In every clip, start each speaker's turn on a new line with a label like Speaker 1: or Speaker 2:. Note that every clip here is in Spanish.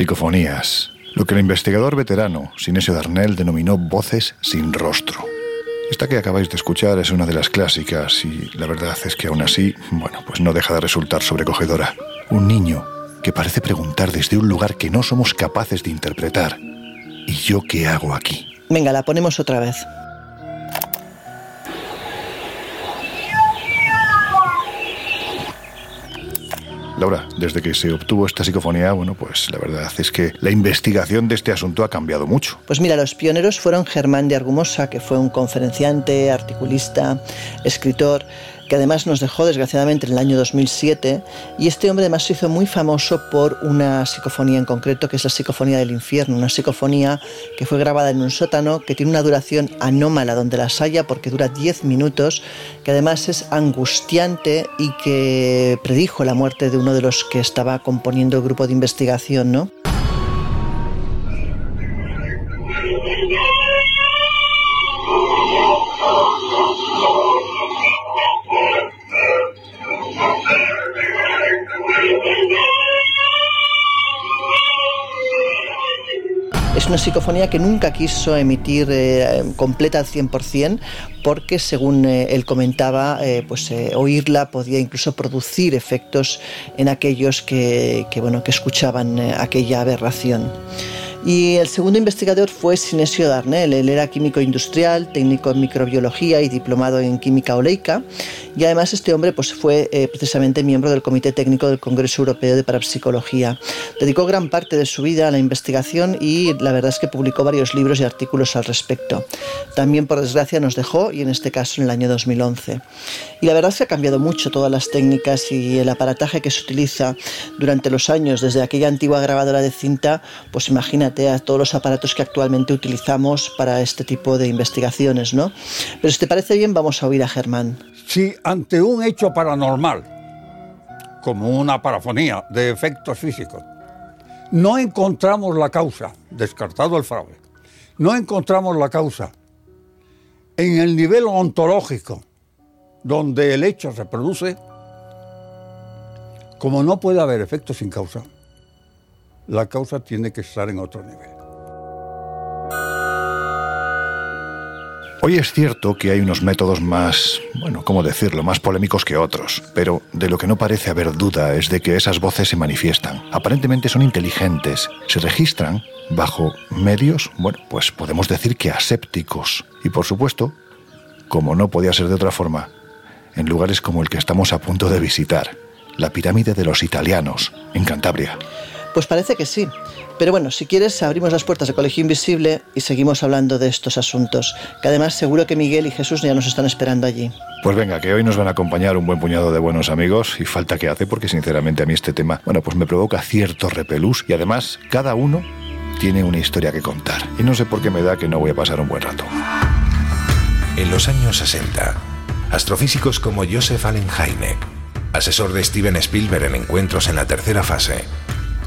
Speaker 1: Psicofonías, lo que el investigador veterano Sinesio Darnell denominó voces sin rostro. Esta que acabáis de escuchar es una de las clásicas y la verdad es que aún así, bueno, pues no deja de resultar sobrecogedora. Un niño que parece preguntar desde un lugar que no somos capaces de interpretar. ¿Y yo qué hago aquí?
Speaker 2: Venga, la ponemos otra vez.
Speaker 1: Laura, desde que se obtuvo esta psicofonía, bueno, pues la verdad es que la investigación de este asunto ha cambiado mucho.
Speaker 2: Pues mira, los pioneros fueron Germán de Argumosa, que fue un conferenciante, articulista, escritor, que además nos dejó desgraciadamente en el año 2007, y este hombre además se hizo muy famoso por una psicofonía en concreto, que es la psicofonía del infierno, una psicofonía que fue grabada en un sótano, que tiene una duración anómala donde las haya, porque dura 10 minutos, que además es angustiante y que predijo la muerte de uno de los que estaba componiendo el grupo de investigación, ¿no? Una psicofonía que nunca quiso emitir eh, completa al 100% porque según eh, él comentaba, eh, pues oírla podía incluso producir efectos en aquellos que, que bueno, que escuchaban aquella aberración. Y el segundo investigador fue Sinesio Darnell. Él era químico industrial, técnico en microbiología y diplomado en química oleica. Y además este hombre pues, fue eh, precisamente miembro del Comité Técnico del Congreso Europeo de Parapsicología. Dedicó gran parte de su vida a la investigación y la verdad es que publicó varios libros y artículos al respecto. También, por desgracia, nos dejó, y en este caso en el año 2011. Y la verdad es que ha cambiado mucho todas las técnicas y el aparataje que se utiliza durante los años, desde aquella antigua grabadora de cinta, pues imagínate a todos los aparatos que actualmente utilizamos para este tipo de investigaciones, ¿no? Pero si te parece bien, vamos a oír a Germán.
Speaker 3: Si ante un hecho paranormal, como una parafonía de efectos físicos, no encontramos la causa, descartado el fraude, no encontramos la causa en el nivel ontológico donde el hecho se produce, como no puede haber efectos sin causa, la causa tiene que estar en otro nivel.
Speaker 1: Hoy es cierto que hay unos métodos más, bueno, ¿cómo decirlo?, más polémicos que otros, pero de lo que no parece haber duda es de que esas voces se manifiestan. Aparentemente son inteligentes, se registran bajo medios, bueno, pues podemos decir que asépticos. Y por supuesto, como no podía ser de otra forma, en lugares como el que estamos a punto de visitar, la pirámide de los italianos, en Cantabria.
Speaker 2: Pues parece que sí. Pero bueno, si quieres, abrimos las puertas de Colegio Invisible y seguimos hablando de estos asuntos, que además seguro que Miguel y Jesús ya nos están esperando allí.
Speaker 1: Pues venga, que hoy nos van a acompañar un buen puñado de buenos amigos y falta que hace porque sinceramente a mí este tema, bueno, pues me provoca cierto repelús y además cada uno tiene una historia que contar. Y no sé por qué me da que no voy a pasar un buen rato.
Speaker 4: En los años 60, astrofísicos como Joseph Allen Hynek, asesor de Steven Spielberg en encuentros en la tercera fase,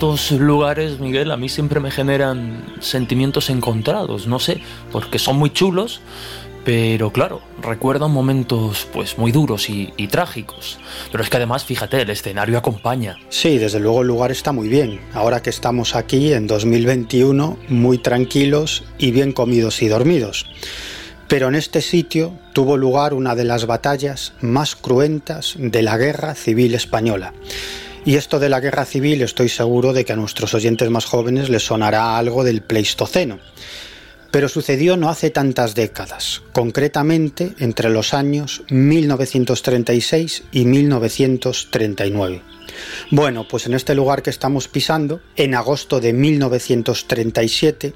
Speaker 5: Estos lugares, Miguel, a mí siempre me generan sentimientos encontrados, no sé, porque son muy chulos, pero claro, recuerdan momentos pues muy duros y, trágicos. Pero es que además, fíjate, el escenario acompaña.
Speaker 6: Sí, desde luego el lugar está muy bien. Ahora que estamos aquí en 2021, muy tranquilos y bien comidos y dormidos. Pero en este sitio tuvo lugar una de las batallas más cruentas de la Guerra Civil Española. Y esto de la guerra civil estoy seguro de que a nuestros oyentes más jóvenes les sonará algo del Pleistoceno pero sucedió no hace tantas décadas, concretamente entre los años 1936 y 1939. Bueno, pues en este lugar que estamos pisando, en agosto de 1937,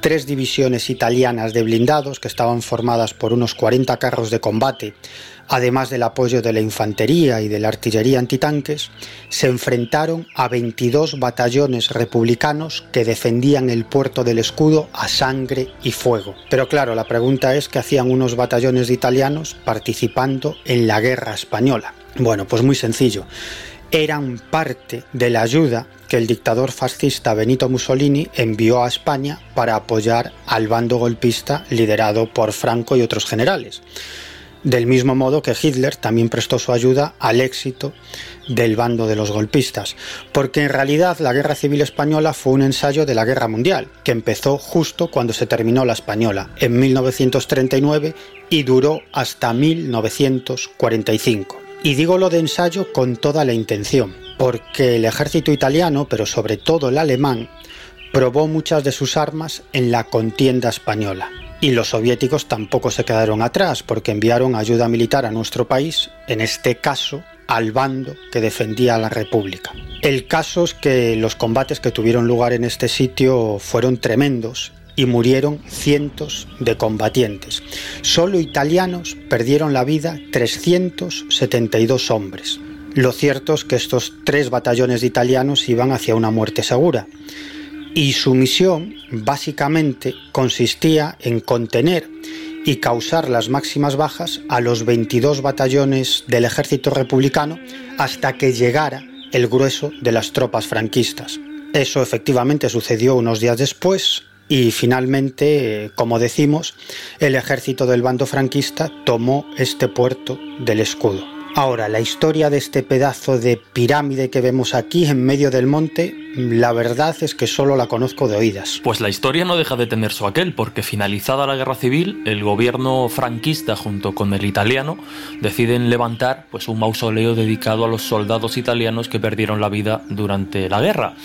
Speaker 6: tres divisiones italianas de blindados, que estaban formadas por unos 40 carros de combate, además del apoyo de la infantería y de la artillería antitanques, se enfrentaron a 22 batallones republicanos que defendían el puerto del escudo a sangre y fuego. Pero claro, la pregunta es qué hacían unos batallones de italianos participando en la guerra española. Bueno, pues muy sencillo eran parte de la ayuda que el dictador fascista Benito Mussolini envió a España para apoyar al bando golpista liderado por Franco y otros generales. Del mismo modo que Hitler también prestó su ayuda al éxito del bando de los golpistas, porque en realidad la Guerra Civil Española fue un ensayo de la Guerra Mundial, que empezó justo cuando se terminó la Española, en 1939, y duró hasta 1945. Y digo lo de ensayo con toda la intención, porque el ejército italiano, pero sobre todo el alemán, probó muchas de sus armas en la contienda española. Y los soviéticos tampoco se quedaron atrás, porque enviaron ayuda militar a nuestro país, en este caso al bando que defendía a la República. El caso es que los combates que tuvieron lugar en este sitio fueron tremendos y murieron cientos de combatientes. Solo italianos perdieron la vida 372 hombres. Lo cierto es que estos tres batallones de italianos iban hacia una muerte segura. Y su misión básicamente consistía en contener y causar las máximas bajas a los 22 batallones del ejército republicano hasta que llegara el grueso de las tropas franquistas. Eso efectivamente sucedió unos días después, y finalmente, como decimos, el ejército del bando franquista tomó este puerto del escudo. Ahora, la historia de este pedazo de pirámide que vemos aquí en medio del monte, la verdad es que solo la conozco de oídas.
Speaker 5: Pues la historia no deja de tener su aquel, porque finalizada la guerra civil, el gobierno franquista junto con el italiano deciden levantar pues un mausoleo dedicado a los soldados italianos que perdieron la vida durante la guerra.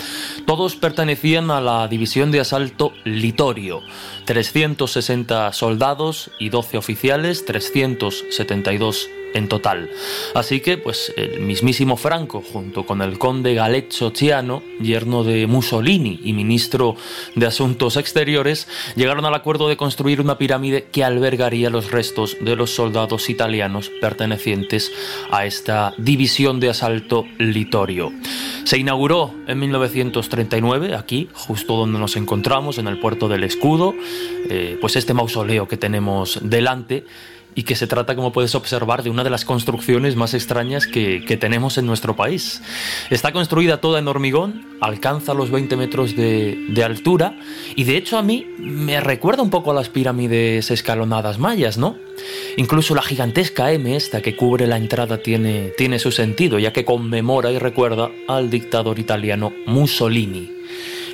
Speaker 5: Todos pertenecían a la división de asalto Litorio, 360 soldados y 12 oficiales, 372 en total. Así que, pues, el mismísimo Franco, junto con el conde Galeccio Ciano, yerno de Mussolini y ministro de Asuntos Exteriores, llegaron al acuerdo de construir una pirámide que albergaría los restos de los soldados italianos pertenecientes a esta división de asalto Litorio. Se inauguró en 1939, aquí, justo donde nos encontramos, en el puerto del Escudo, eh, pues este mausoleo que tenemos delante y que se trata, como puedes observar, de una de las construcciones más extrañas que, tenemos en nuestro país. Está construida toda en hormigón, alcanza los 20 metros de, de, altura y de hecho a mí me recuerda un poco a las pirámides escalonadas mayas, ¿no? Incluso la gigantesca M esta que cubre la entrada tiene, tiene su sentido, ya que conmemora y recuerda al dictador italiano Mussolini.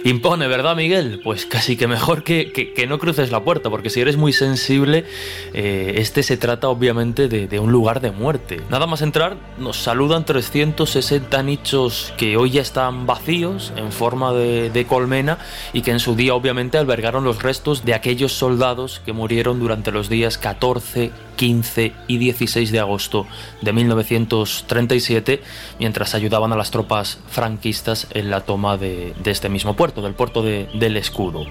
Speaker 5: Impone, ¿verdad, Miguel? Pues casi que mejor que, no cruces la puerta, porque si eres muy sensible, eh, este se trata obviamente de, un lugar de muerte. Nada más entrar, nos saludan 360 nichos que hoy ya están vacíos, en forma de, de colmena, y que en su día obviamente albergaron los restos de aquellos soldados que murieron durante los días 14, 15 y 16 de agosto de 1937, mientras ayudaban a las tropas franquistas en la toma de, de este mismo puerto. del puerto del escudo.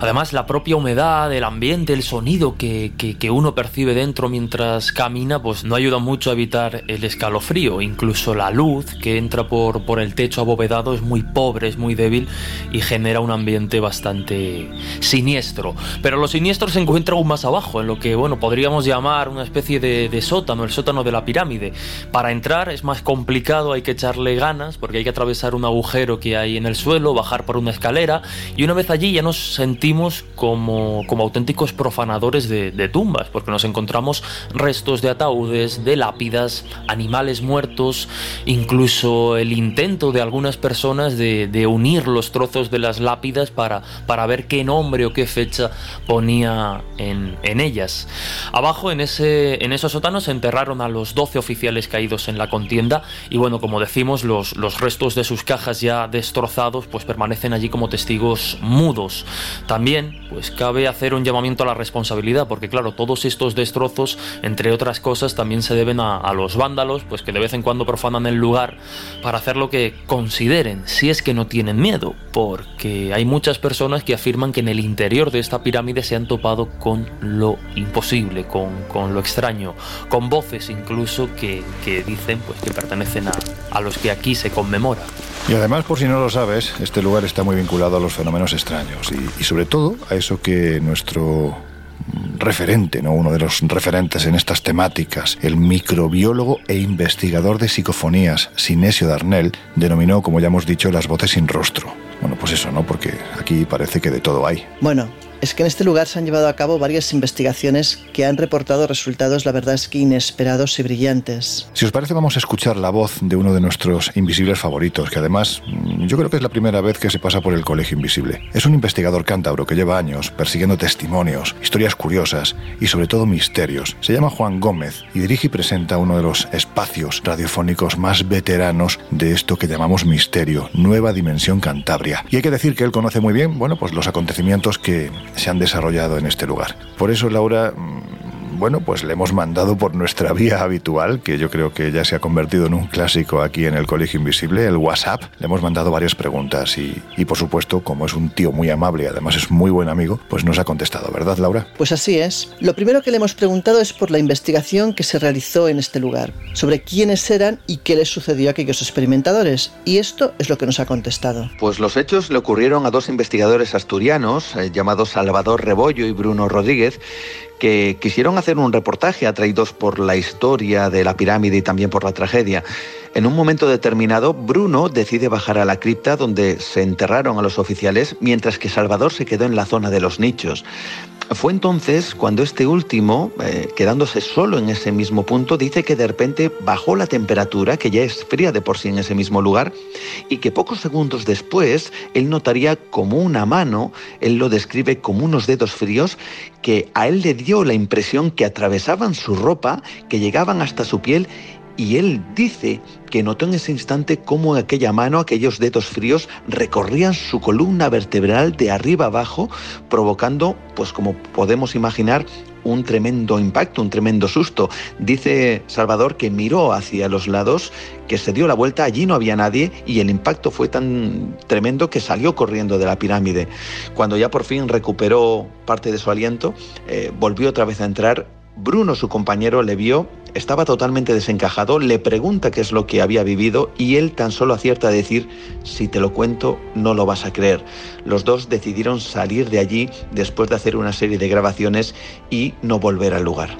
Speaker 5: Además, la propia humedad, el ambiente, el sonido que, que, uno percibe dentro mientras camina, pues no ayuda mucho a evitar el escalofrío. Incluso la luz que entra por, por el techo abovedado es muy pobre, es muy débil y genera un ambiente bastante siniestro. Pero lo siniestro se encuentra aún más abajo, en lo que bueno podríamos llamar una especie de, de sótano, el sótano de la pirámide. Para entrar es más complicado, hay que echarle ganas porque hay que atravesar un agujero que hay en el suelo, bajar por una escalera y una vez allí ya nos sentimos como, como auténticos profanadores de, tumbas porque nos encontramos restos de ataúdes, de lápidas, animales muertos, incluso el intento de algunas personas de, unir los trozos de las lápidas para, para ver qué nombre o qué fecha ponía en, en ellas. Abajo en, ese, en esos sótanos se enterraron a los 12 oficiales caídos en la contienda y bueno, como decimos, los, restos de sus cajas ya destrozados pues permanecen allí como testigos mudos. También pues cabe hacer un llamamiento a la responsabilidad porque claro, todos estos destrozos, entre otras cosas, también se deben a, a los vándalos pues que de vez en cuando profanan el lugar para hacer lo que consideren, si es que no tienen miedo, porque hay muchas personas que afirman que en el interior de esta pirámide se han topado con lo imposible, con, con lo extraño, con voces incluso que, que dicen pues que pertenecen a, a los que aquí se conmemora.
Speaker 1: Y además, por si no lo sabes, este lugar está muy vinculado a los fenómenos extraños y, y sobre todo a eso que nuestro referente, ¿no? uno de los referentes en estas temáticas, el microbiólogo e investigador de psicofonías, Sinesio Darnell, denominó, como ya hemos dicho, las voces sin rostro. Bueno, pues eso, ¿no? Porque aquí parece que de todo hay.
Speaker 2: Bueno, es que en este lugar se han llevado a cabo varias investigaciones que han reportado resultados, la verdad es que inesperados y brillantes.
Speaker 1: Si os parece, vamos a escuchar la voz de uno de nuestros invisibles favoritos, que además mm, yo creo que es la primera vez que se pasa por el Colegio Invisible. Es un investigador cántabro que lleva años persiguiendo testimonios, historias curiosas y sobre todo misterios. Se llama Juan Gómez y dirige y presenta uno de los espacios radiofónicos más veteranos de esto que llamamos misterio, Nueva Dimensión Cantabria. Y hay que decir que él conoce muy bien, bueno, pues los acontecimientos que se han desarrollado en este lugar. Por eso, Laura, bueno, pues le hemos mandado por nuestra vía habitual, que yo creo que ya se ha convertido en un clásico aquí en el Colegio Invisible, el WhatsApp. Le hemos mandado varias preguntas y, y por supuesto, como es un tío muy amable y además es muy buen amigo, pues nos ha contestado, ¿verdad, Laura?
Speaker 2: Pues así es. Lo primero que le hemos preguntado es por la investigación que se realizó en este lugar, sobre quiénes eran y qué les sucedió a aquellos experimentadores. Y esto es lo que nos ha contestado.
Speaker 7: Pues los hechos le ocurrieron a dos investigadores asturianos, eh, llamados Salvador Rebollo y Bruno Rodríguez, que quisieron hacer un reportaje atraídos por la historia de la pirámide y también por la tragedia. En un momento determinado, Bruno decide bajar a la cripta donde se enterraron a los oficiales, mientras que Salvador se quedó en la zona de los nichos. Fue entonces cuando este último, eh, quedándose solo en ese mismo punto, dice que de repente bajó la temperatura, que ya es fría de por sí en ese mismo lugar, y que pocos segundos después él notaría como una mano, él lo describe como unos dedos fríos, que a él le dio la impresión que atravesaban su ropa, que llegaban hasta su piel y él dice que notó en ese instante cómo aquella mano, aquellos dedos fríos, recorrían su columna vertebral de arriba abajo, provocando, pues como podemos imaginar, un tremendo impacto, un tremendo susto. Dice Salvador que miró hacia los lados, que se dio la vuelta, allí no había nadie y el impacto fue tan tremendo que salió corriendo de la pirámide. Cuando ya por fin recuperó parte de su aliento, eh, volvió otra vez a entrar. Bruno, su compañero, le vio estaba totalmente desencajado, le pregunta qué es lo que había vivido y él tan solo acierta a decir, si te lo cuento, no lo vas a creer. Los dos decidieron salir de allí después de hacer una serie de grabaciones y no volver al lugar.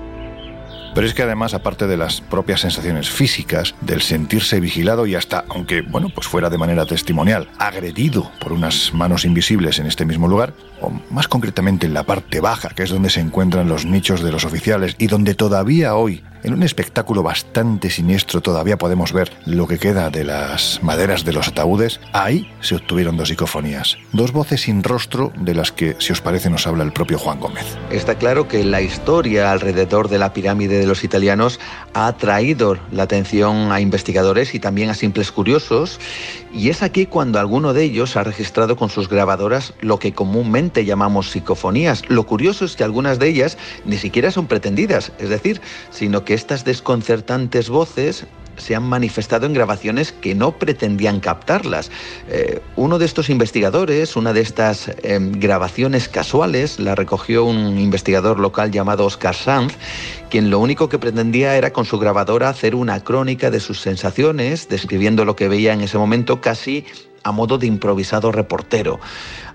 Speaker 1: Pero es que además, aparte de las propias sensaciones físicas, del sentirse vigilado y hasta, aunque bueno, pues fuera de manera testimonial, agredido por unas manos invisibles en este mismo lugar, o más concretamente en la parte baja, que es donde se encuentran los nichos de los oficiales y donde todavía hoy en un espectáculo bastante siniestro todavía podemos ver lo que queda de las maderas de los ataúdes. Ahí se obtuvieron dos psicofonías, dos voces sin rostro de las que, si os parece, nos habla el propio Juan Gómez.
Speaker 7: Está claro que la historia alrededor de la pirámide de los italianos ha atraído la atención a investigadores y también a simples curiosos y es aquí cuando alguno de ellos ha registrado con sus grabadoras lo que comúnmente llamamos psicofonías. Lo curioso es que algunas de ellas ni siquiera son pretendidas, es decir, sino que estas desconcertantes voces se han manifestado en grabaciones que no pretendían captarlas. Eh, uno de estos investigadores, una de estas em, grabaciones casuales, la recogió un investigador local llamado Oscar Sanz, quien lo único que pretendía era con su grabadora hacer una crónica de sus sensaciones, describiendo lo que veía en ese momento casi a modo de improvisado reportero.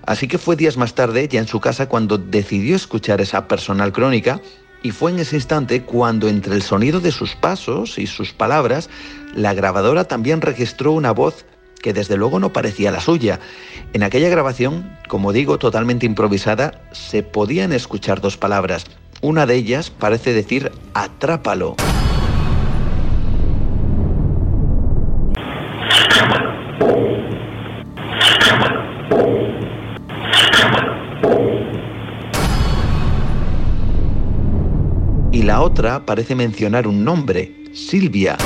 Speaker 7: Así que fue días más tarde, ya en su casa, cuando decidió escuchar esa personal crónica y fue en ese instante cuando entre el sonido de sus pasos y sus palabras, la grabadora también registró una voz que desde luego no parecía la suya. En aquella grabación, como digo, totalmente improvisada, se podían escuchar dos palabras. Una de ellas parece decir atrápalo. Otra parece mencionar un nombre, Silvia.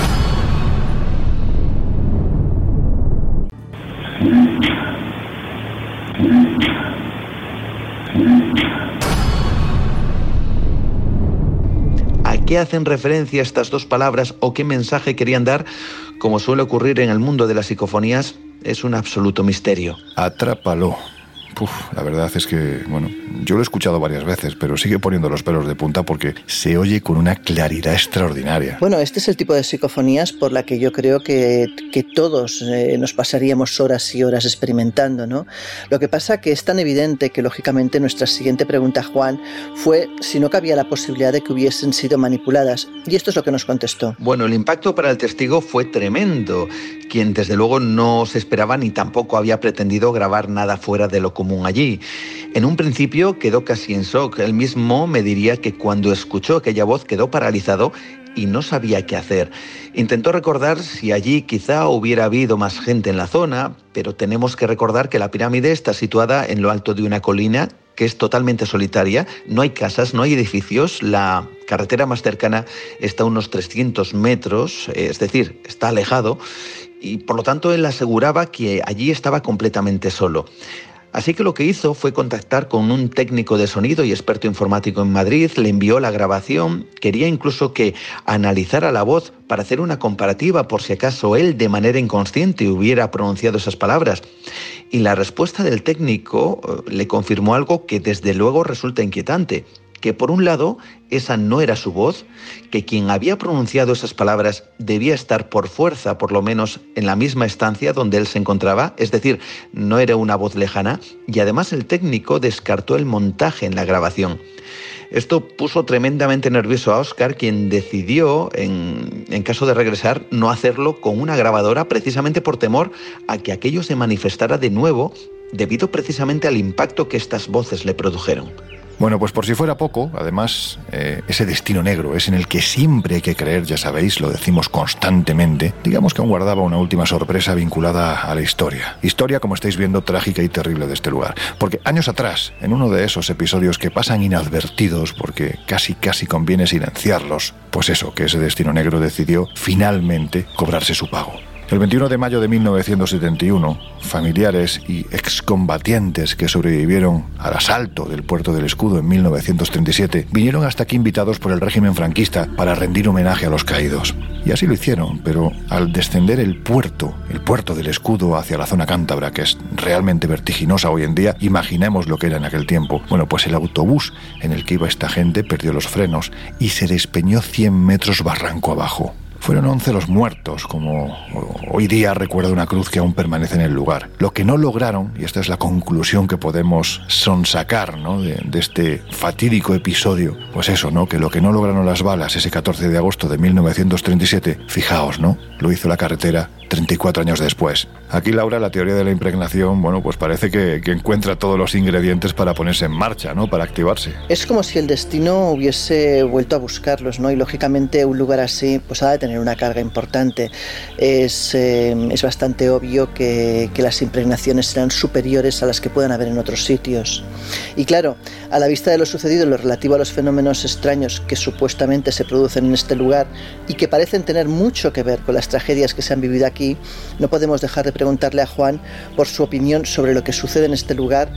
Speaker 7: ¿A qué hacen referencia estas dos palabras o qué mensaje querían dar? Como suele ocurrir en el mundo de las psicofonías, es un absoluto misterio.
Speaker 1: Atrápalo la verdad es que, bueno, yo lo he escuchado varias veces, pero sigue poniendo los pelos de punta porque se oye con una claridad extraordinaria.
Speaker 2: Bueno, este es el tipo de psicofonías por la que yo creo que, que todos eh, nos pasaríamos horas y horas experimentando, ¿no? Lo que pasa que es tan evidente que, lógicamente, nuestra siguiente pregunta, Juan, fue si no cabía la posibilidad de que hubiesen sido manipuladas. Y esto es lo que nos contestó.
Speaker 7: Bueno, el impacto para el testigo fue tremendo, quien desde luego no se esperaba ni tampoco había pretendido grabar nada fuera de lo común allí. En un principio quedó casi en shock. Él mismo me diría que cuando escuchó aquella voz quedó paralizado y no sabía qué hacer. Intentó recordar si allí quizá hubiera habido más gente en la zona, pero tenemos que recordar que la pirámide está situada en lo alto de una colina que es totalmente solitaria, no hay casas, no hay edificios, la carretera más cercana está a unos 300 metros, es decir, está alejado, y por lo tanto él aseguraba que allí estaba completamente solo. Así que lo que hizo fue contactar con un técnico de sonido y experto informático en Madrid, le envió la grabación, quería incluso que analizara la voz para hacer una comparativa por si acaso él de manera inconsciente hubiera pronunciado esas palabras. Y la respuesta del técnico eh, le confirmó algo que desde luego resulta inquietante que por un lado esa no era su voz, que quien había pronunciado esas palabras debía estar por fuerza, por lo menos en la misma estancia donde él se encontraba, es decir, no era una voz lejana, y además el técnico descartó el montaje en la grabación. Esto puso tremendamente nervioso a Oscar, quien decidió, en, en, caso de regresar, no hacerlo con una grabadora precisamente por temor a que aquello se manifestara de nuevo debido precisamente al impacto que estas voces le produjeron.
Speaker 1: Bueno, pues por si fuera poco, además, eh, ese destino negro es en el que siempre hay que creer, ya sabéis, lo decimos constantemente, digamos que aún guardaba una última sorpresa vinculada a la historia. Historia, como estáis viendo, trágica y terrible de este lugar. Porque años atrás, en uno de esos episodios que pasan inadvertidos porque casi casi conviene silenciarlos, pues eso, que ese destino negro decidió finalmente cobrarse su pago. El 21 de mayo de 1971, familiares y excombatientes que sobrevivieron al asalto del puerto del escudo en 1937 vinieron hasta aquí invitados por el régimen franquista para rendir homenaje a los caídos. Y así lo hicieron, pero al descender el puerto, el puerto del escudo hacia la zona cántabra, que es realmente vertiginosa hoy en día, imaginemos lo que era en aquel tiempo. Bueno, pues el autobús en el que iba esta gente perdió los frenos y se despeñó 100 metros barranco abajo. Fueron 11 los muertos, como hoy día recuerda una cruz que aún permanece en el lugar. Lo que no lograron, y esta es la conclusión que podemos sonsacar ¿no? de, de, este fatídico episodio, pues eso, ¿no? que lo que no lograron las balas ese 14 de agosto de 1937, fijaos, ¿no? lo hizo la carretera 34 años después. Aquí, Laura, la teoría de la impregnación, bueno, pues parece que, encuentra todos los ingredientes para ponerse en marcha, ¿no? Para activarse.
Speaker 2: Es como si el destino hubiese vuelto a buscarlos, ¿no? Y lógicamente un lugar así, pues ha de tener una carga importante. Es, eh, es bastante obvio que, que las impregnaciones serán superiores a las que puedan haber en otros sitios. Y claro, a la vista de lo sucedido en lo relativo a los fenómenos extraños que supuestamente se producen en este lugar y que parecen tener mucho que ver con las tragedias que se han vivido aquí no podemos dejar de preguntarle a Juan por su opinión sobre lo que sucede en este lugar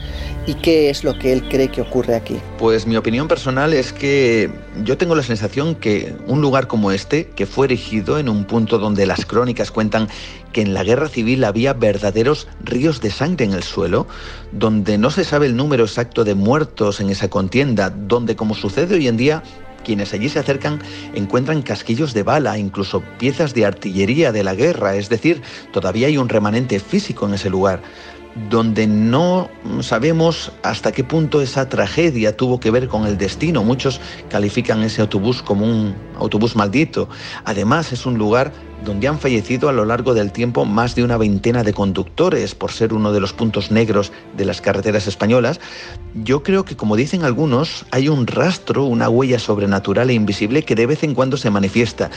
Speaker 2: y qué es lo que él cree que ocurre aquí.
Speaker 7: Pues mi opinión personal es que yo tengo la sensación que un lugar como este, que fue erigido en un punto donde las crónicas cuentan que en la guerra civil había verdaderos ríos de sangre en el suelo, donde no se sabe el número exacto de muertos en esa contienda, donde como sucede hoy en día quienes allí se acercan encuentran casquillos de bala, incluso piezas de artillería de la guerra, es decir, todavía hay un remanente físico en ese lugar donde no sabemos hasta qué punto esa tragedia tuvo que ver con el destino. Muchos califican ese autobús como un autobús maldito. Además, es un lugar donde han fallecido a lo largo del tiempo más de una veintena de conductores por ser uno de los puntos negros de las carreteras españolas, yo creo que como dicen algunos, hay un rastro, una huella sobrenatural e invisible que de vez en cuando se manifiesta.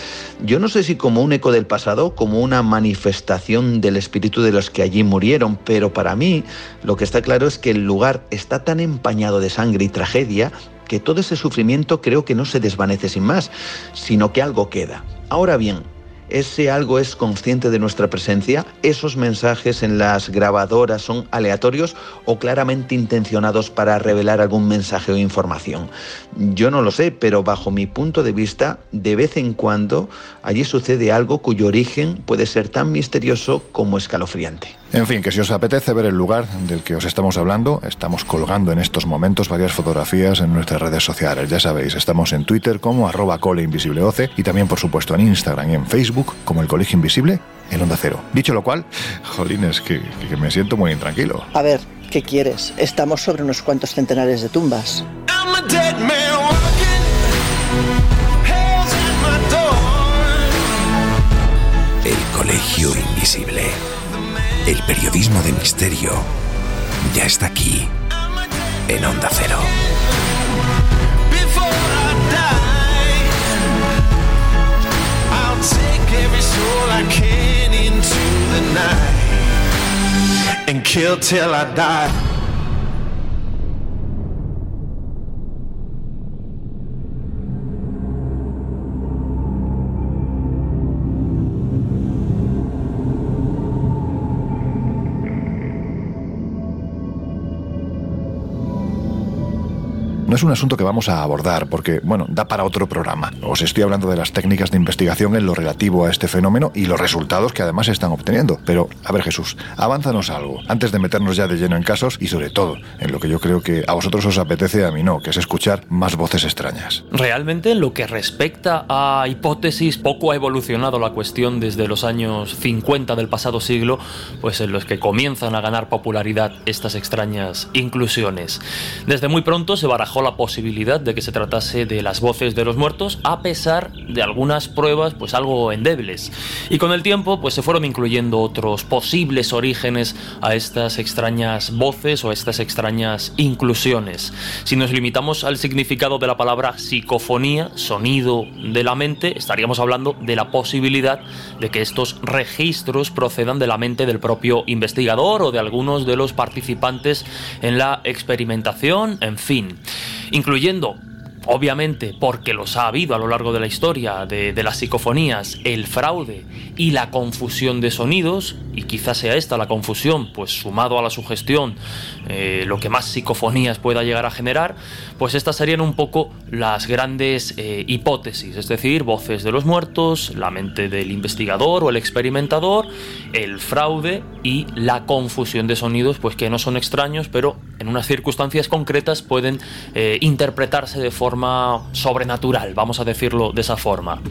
Speaker 7: Yo no sé si como un eco del pasado, como una manifestación del espíritu de los que allí murieron, pero para mí lo que está claro es que el lugar está tan empañado de sangre y tragedia que todo ese sufrimiento creo que no se desvanece sin más, sino que algo queda. Ahora bien, ese algo es consciente de nuestra presencia, esos mensajes en las grabadoras son aleatorios o claramente intencionados para revelar algún mensaje o información. Yo no lo sé, pero bajo mi punto de vista, de vez en cuando allí sucede algo cuyo origen puede ser tan misterioso como escalofriante.
Speaker 1: En fin, que si os apetece ver el lugar del que os estamos hablando, estamos colgando en estos momentos varias fotografías en nuestras redes sociales. Ya sabéis, estamos en Twitter como arroba coleinvisibleoce y también por supuesto en Instagram y en Facebook como el Colegio Invisible en Onda Cero. Dicho lo cual, jolines, que, que me siento muy intranquilo.
Speaker 2: A ver, ¿qué quieres? Estamos sobre unos cuantos centenares de tumbas.
Speaker 4: El Colegio Invisible. El periodismo de misterio ya está aquí, en Onda Cero.
Speaker 8: and kill till I die.
Speaker 1: No es un asunto que vamos a abordar porque, bueno, da para otro programa. Os estoy hablando de las técnicas de investigación en lo relativo a este fenómeno y los resultados que además están obteniendo. Pero, a ver Jesús, avánzanos algo, antes de meternos ya de lleno en casos y sobre todo en lo que yo creo que a vosotros os apetece, a mí no, que es escuchar más voces extrañas.
Speaker 5: Realmente, en lo que respecta a hipótesis, poco ha evolucionado la cuestión desde los años 50 del pasado siglo, pues en los que comienzan a ganar popularidad estas extrañas inclusiones. Desde muy pronto se barajó la posibilidad de que se tratase de las voces de los muertos, a pesar de algunas pruebas pues algo endebles. Y con el tiempo pues se fueron incluyendo otros posibles orígenes a estas extrañas voces o a estas extrañas inclusiones. Si nos limitamos al significado de la palabra psicofonía, sonido de la mente, estaríamos hablando de la posibilidad de que estos registros procedan de la mente del propio investigador o de algunos de los participantes en la experimentación, en fin incluyendo obviamente porque los ha habido a lo largo de la historia de, las psicofonías, el fraude y la confusión de sonidos, y quizás sea esta la confusión, pues sumado a la sugestión, eh, lo que más psicofonías pueda llegar a generar, pues estas serían un poco las grandes eh, hipótesis, es decir, voces de los muertos, la mente del investigador o el experimentador, el fraude y la confusión de sonidos, pues que no son extraños, pero en unas circunstancias concretas pueden eh, interpretarse de forma sobrenatural, vamos a decirlo de esa forma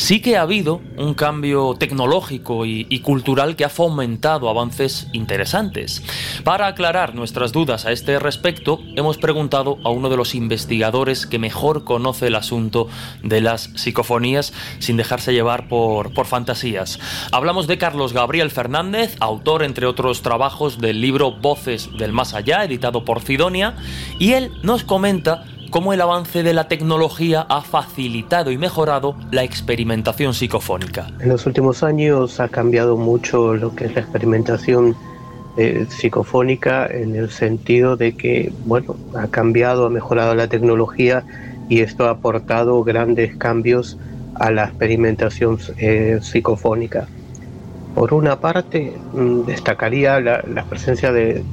Speaker 5: sí que ha habido un cambio tecnológico y, cultural que ha fomentado avances interesantes. Para aclarar nuestras dudas a este respecto, hemos preguntado a uno de los investigadores que mejor conoce el asunto de las psicofonías sin dejarse llevar por, por fantasías. Hablamos de Carlos Gabriel Fernández, autor entre otros trabajos del libro Voces del Más Allá, editado por Sidonia, y él nos comenta cómo el avance de la tecnología ha facilitado y mejorado la experimentación psicofónica.
Speaker 9: En los últimos años ha cambiado mucho lo que es la experimentación eh, psicofónica en el sentido de que, bueno, ha cambiado, ha mejorado la tecnología y esto ha aportado grandes cambios a la experimentación eh, psicofónica. Por una parte, mm, destacaría la, presencia de,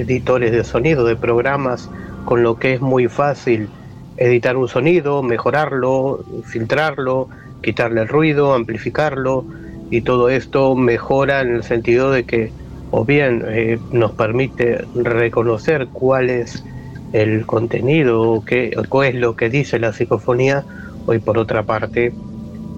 Speaker 9: editores de sonido, de programas, con lo que es muy fácil editar un sonido, mejorarlo, filtrarlo, quitarle el ruido, amplificarlo, y todo esto mejora en el sentido de que o bien eh, nos permite reconocer cuál es el contenido, qué, es lo que dice la psicofonía, o por otra parte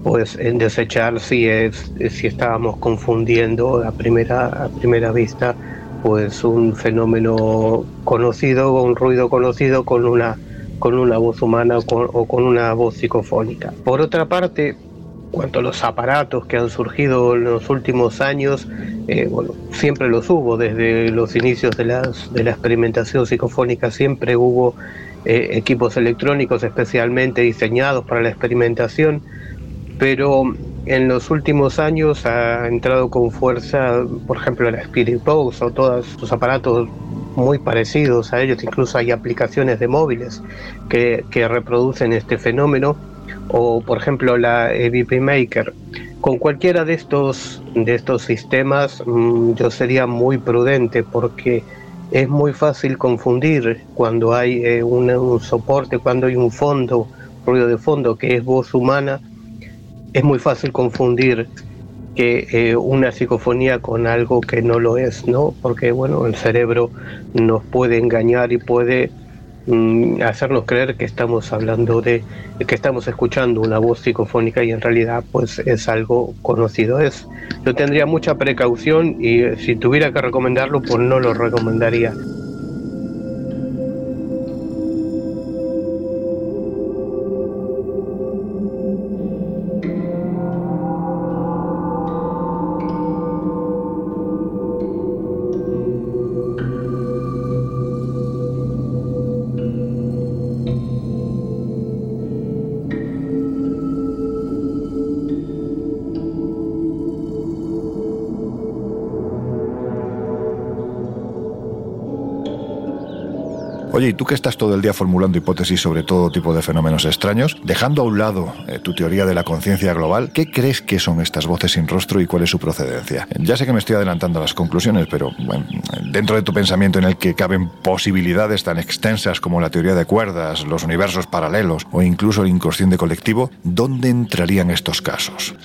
Speaker 9: pues en desechar si es si estábamos confundiendo a primera a primera vista pues un fenómeno conocido un ruido conocido con una con una voz humana o con, una voz psicofónica. Por otra parte cuanto a los aparatos que han surgido en los últimos años, eh, bueno, siempre los hubo, desde los inicios de, las, de la experimentación psicofónica siempre hubo eh, equipos electrónicos especialmente diseñados para la experimentación pero en los últimos años ha entrado con fuerza, por ejemplo, la Spirit Box o todos sus aparatos muy parecidos a ellos, incluso hay aplicaciones de móviles que, reproducen este fenómeno, o por ejemplo la EVP Maker. Con cualquiera de estos, de estos sistemas mm, yo sería muy prudente porque es muy fácil confundir cuando hay eh, un soporte, cuando hay un fondo, ruido de fondo que es voz humana es muy fácil confundir que eh, una psicofonía con algo que no lo es, ¿no? Porque bueno, el cerebro nos puede engañar y puede mm, hacernos creer que estamos hablando de que estamos escuchando una voz psicofónica y en realidad pues es algo conocido es. Yo tendría mucha precaución y si tuviera que recomendarlo pues no lo recomendaría.
Speaker 1: Y tú que estás todo el día formulando hipótesis sobre todo tipo de fenómenos extraños, dejando a un lado eh, tu teoría de la conciencia global, ¿qué crees que son estas voces sin rostro y cuál es su procedencia? Ya sé que me estoy adelantando a las conclusiones, pero dentro de tu pensamiento en el que caben posibilidades tan extensas como la teoría de cuerdas, los universos paralelos o incluso el inconsciente colectivo, ¿dónde entrarían estos casos?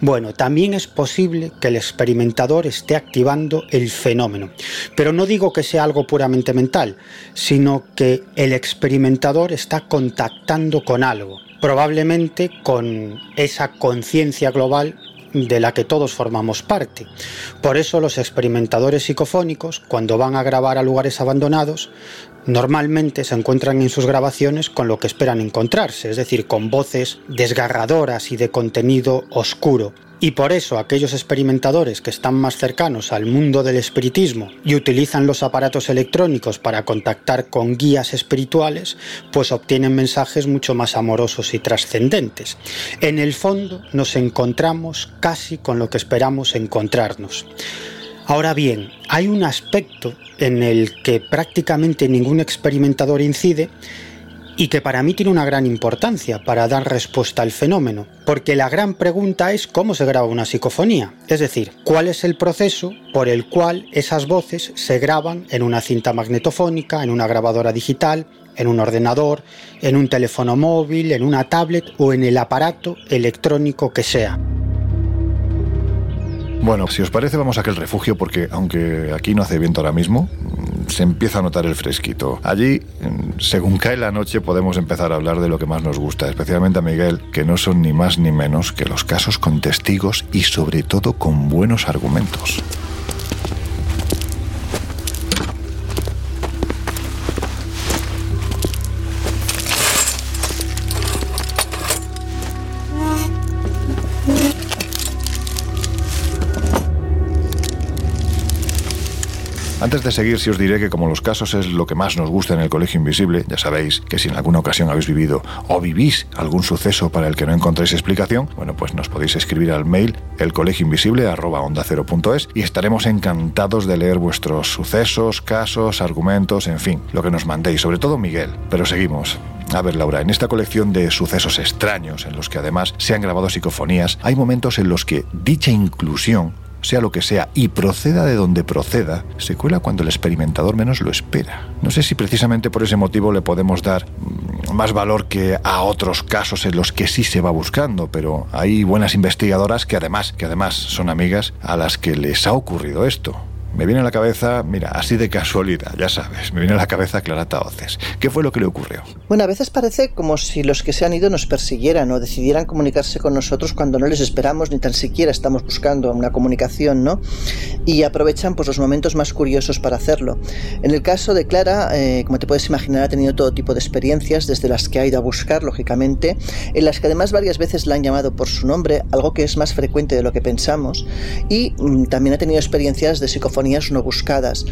Speaker 6: Bueno, también es posible que el experimentador esté activando el fenómeno, pero no digo que sea algo puramente mental, sino que el experimentador está contactando con algo, probablemente con esa conciencia global de la que todos formamos parte. Por eso los experimentadores psicofónicos, cuando van a grabar a lugares abandonados, normalmente se encuentran en sus grabaciones con lo que esperan encontrarse, es decir, con voces desgarradoras y de contenido oscuro. Y por eso aquellos experimentadores que están más cercanos al mundo del espiritismo y utilizan los aparatos electrónicos para contactar con guías espirituales, pues obtienen mensajes mucho más amorosos y trascendentes. En el fondo nos encontramos casi con lo que esperamos encontrarnos. Ahora bien, hay un aspecto en el que prácticamente ningún experimentador incide y que para mí tiene una gran importancia para dar respuesta al fenómeno, porque la gran pregunta es cómo se graba una psicofonía, es decir, cuál es el proceso por el cual esas voces se graban en una cinta magnetofónica, en una grabadora digital, en un ordenador, en un teléfono móvil, en una tablet o en el aparato electrónico que sea.
Speaker 1: Bueno, si os parece vamos a aquel refugio porque aunque aquí no hace viento ahora mismo, se empieza a notar el fresquito. Allí, según cae la noche, podemos empezar a hablar de lo que más nos gusta, especialmente a Miguel, que no son ni más ni menos que los casos con testigos y sobre todo con buenos argumentos. Antes de seguir, si os diré que como los casos es lo que más nos gusta en el Colegio Invisible, ya sabéis que si en alguna ocasión habéis vivido o vivís algún suceso para el que no encontréis explicación, bueno, pues nos podéis escribir al mail elcolegioinvisible.es y estaremos encantados de leer vuestros sucesos, casos, argumentos, en fin, lo que nos mandéis, sobre todo Miguel. Pero seguimos. A ver, Laura, en esta colección de sucesos extraños, en los que además se han grabado psicofonías, hay momentos en los que dicha inclusión sea lo que sea, y proceda de donde proceda, se cuela cuando el experimentador menos lo espera. No sé si precisamente por ese motivo le podemos dar mm, más valor que a otros casos en los que sí se va buscando, pero hay buenas investigadoras que además, que además son amigas a las que les ha ocurrido esto. Me viene a la cabeza, mira, así de casualidad, ya sabes, me viene a la cabeza Clara Taoces. ¿Qué fue lo que le ocurrió?
Speaker 2: Bueno, a veces parece como si los que se han ido nos persiguieran o decidieran comunicarse con nosotros cuando no les esperamos ni tan siquiera estamos buscando una comunicación, ¿no? Y aprovechan pues los momentos más curiosos para hacerlo. En el caso de Clara, eh, como te puedes imaginar, ha tenido todo tipo de experiencias, desde las que ha ido a buscar, lógicamente, en las que además varias veces la han llamado por su nombre, algo que es más frecuente de lo que pensamos, y mm, también ha tenido experiencias de psicofonía no buscadas.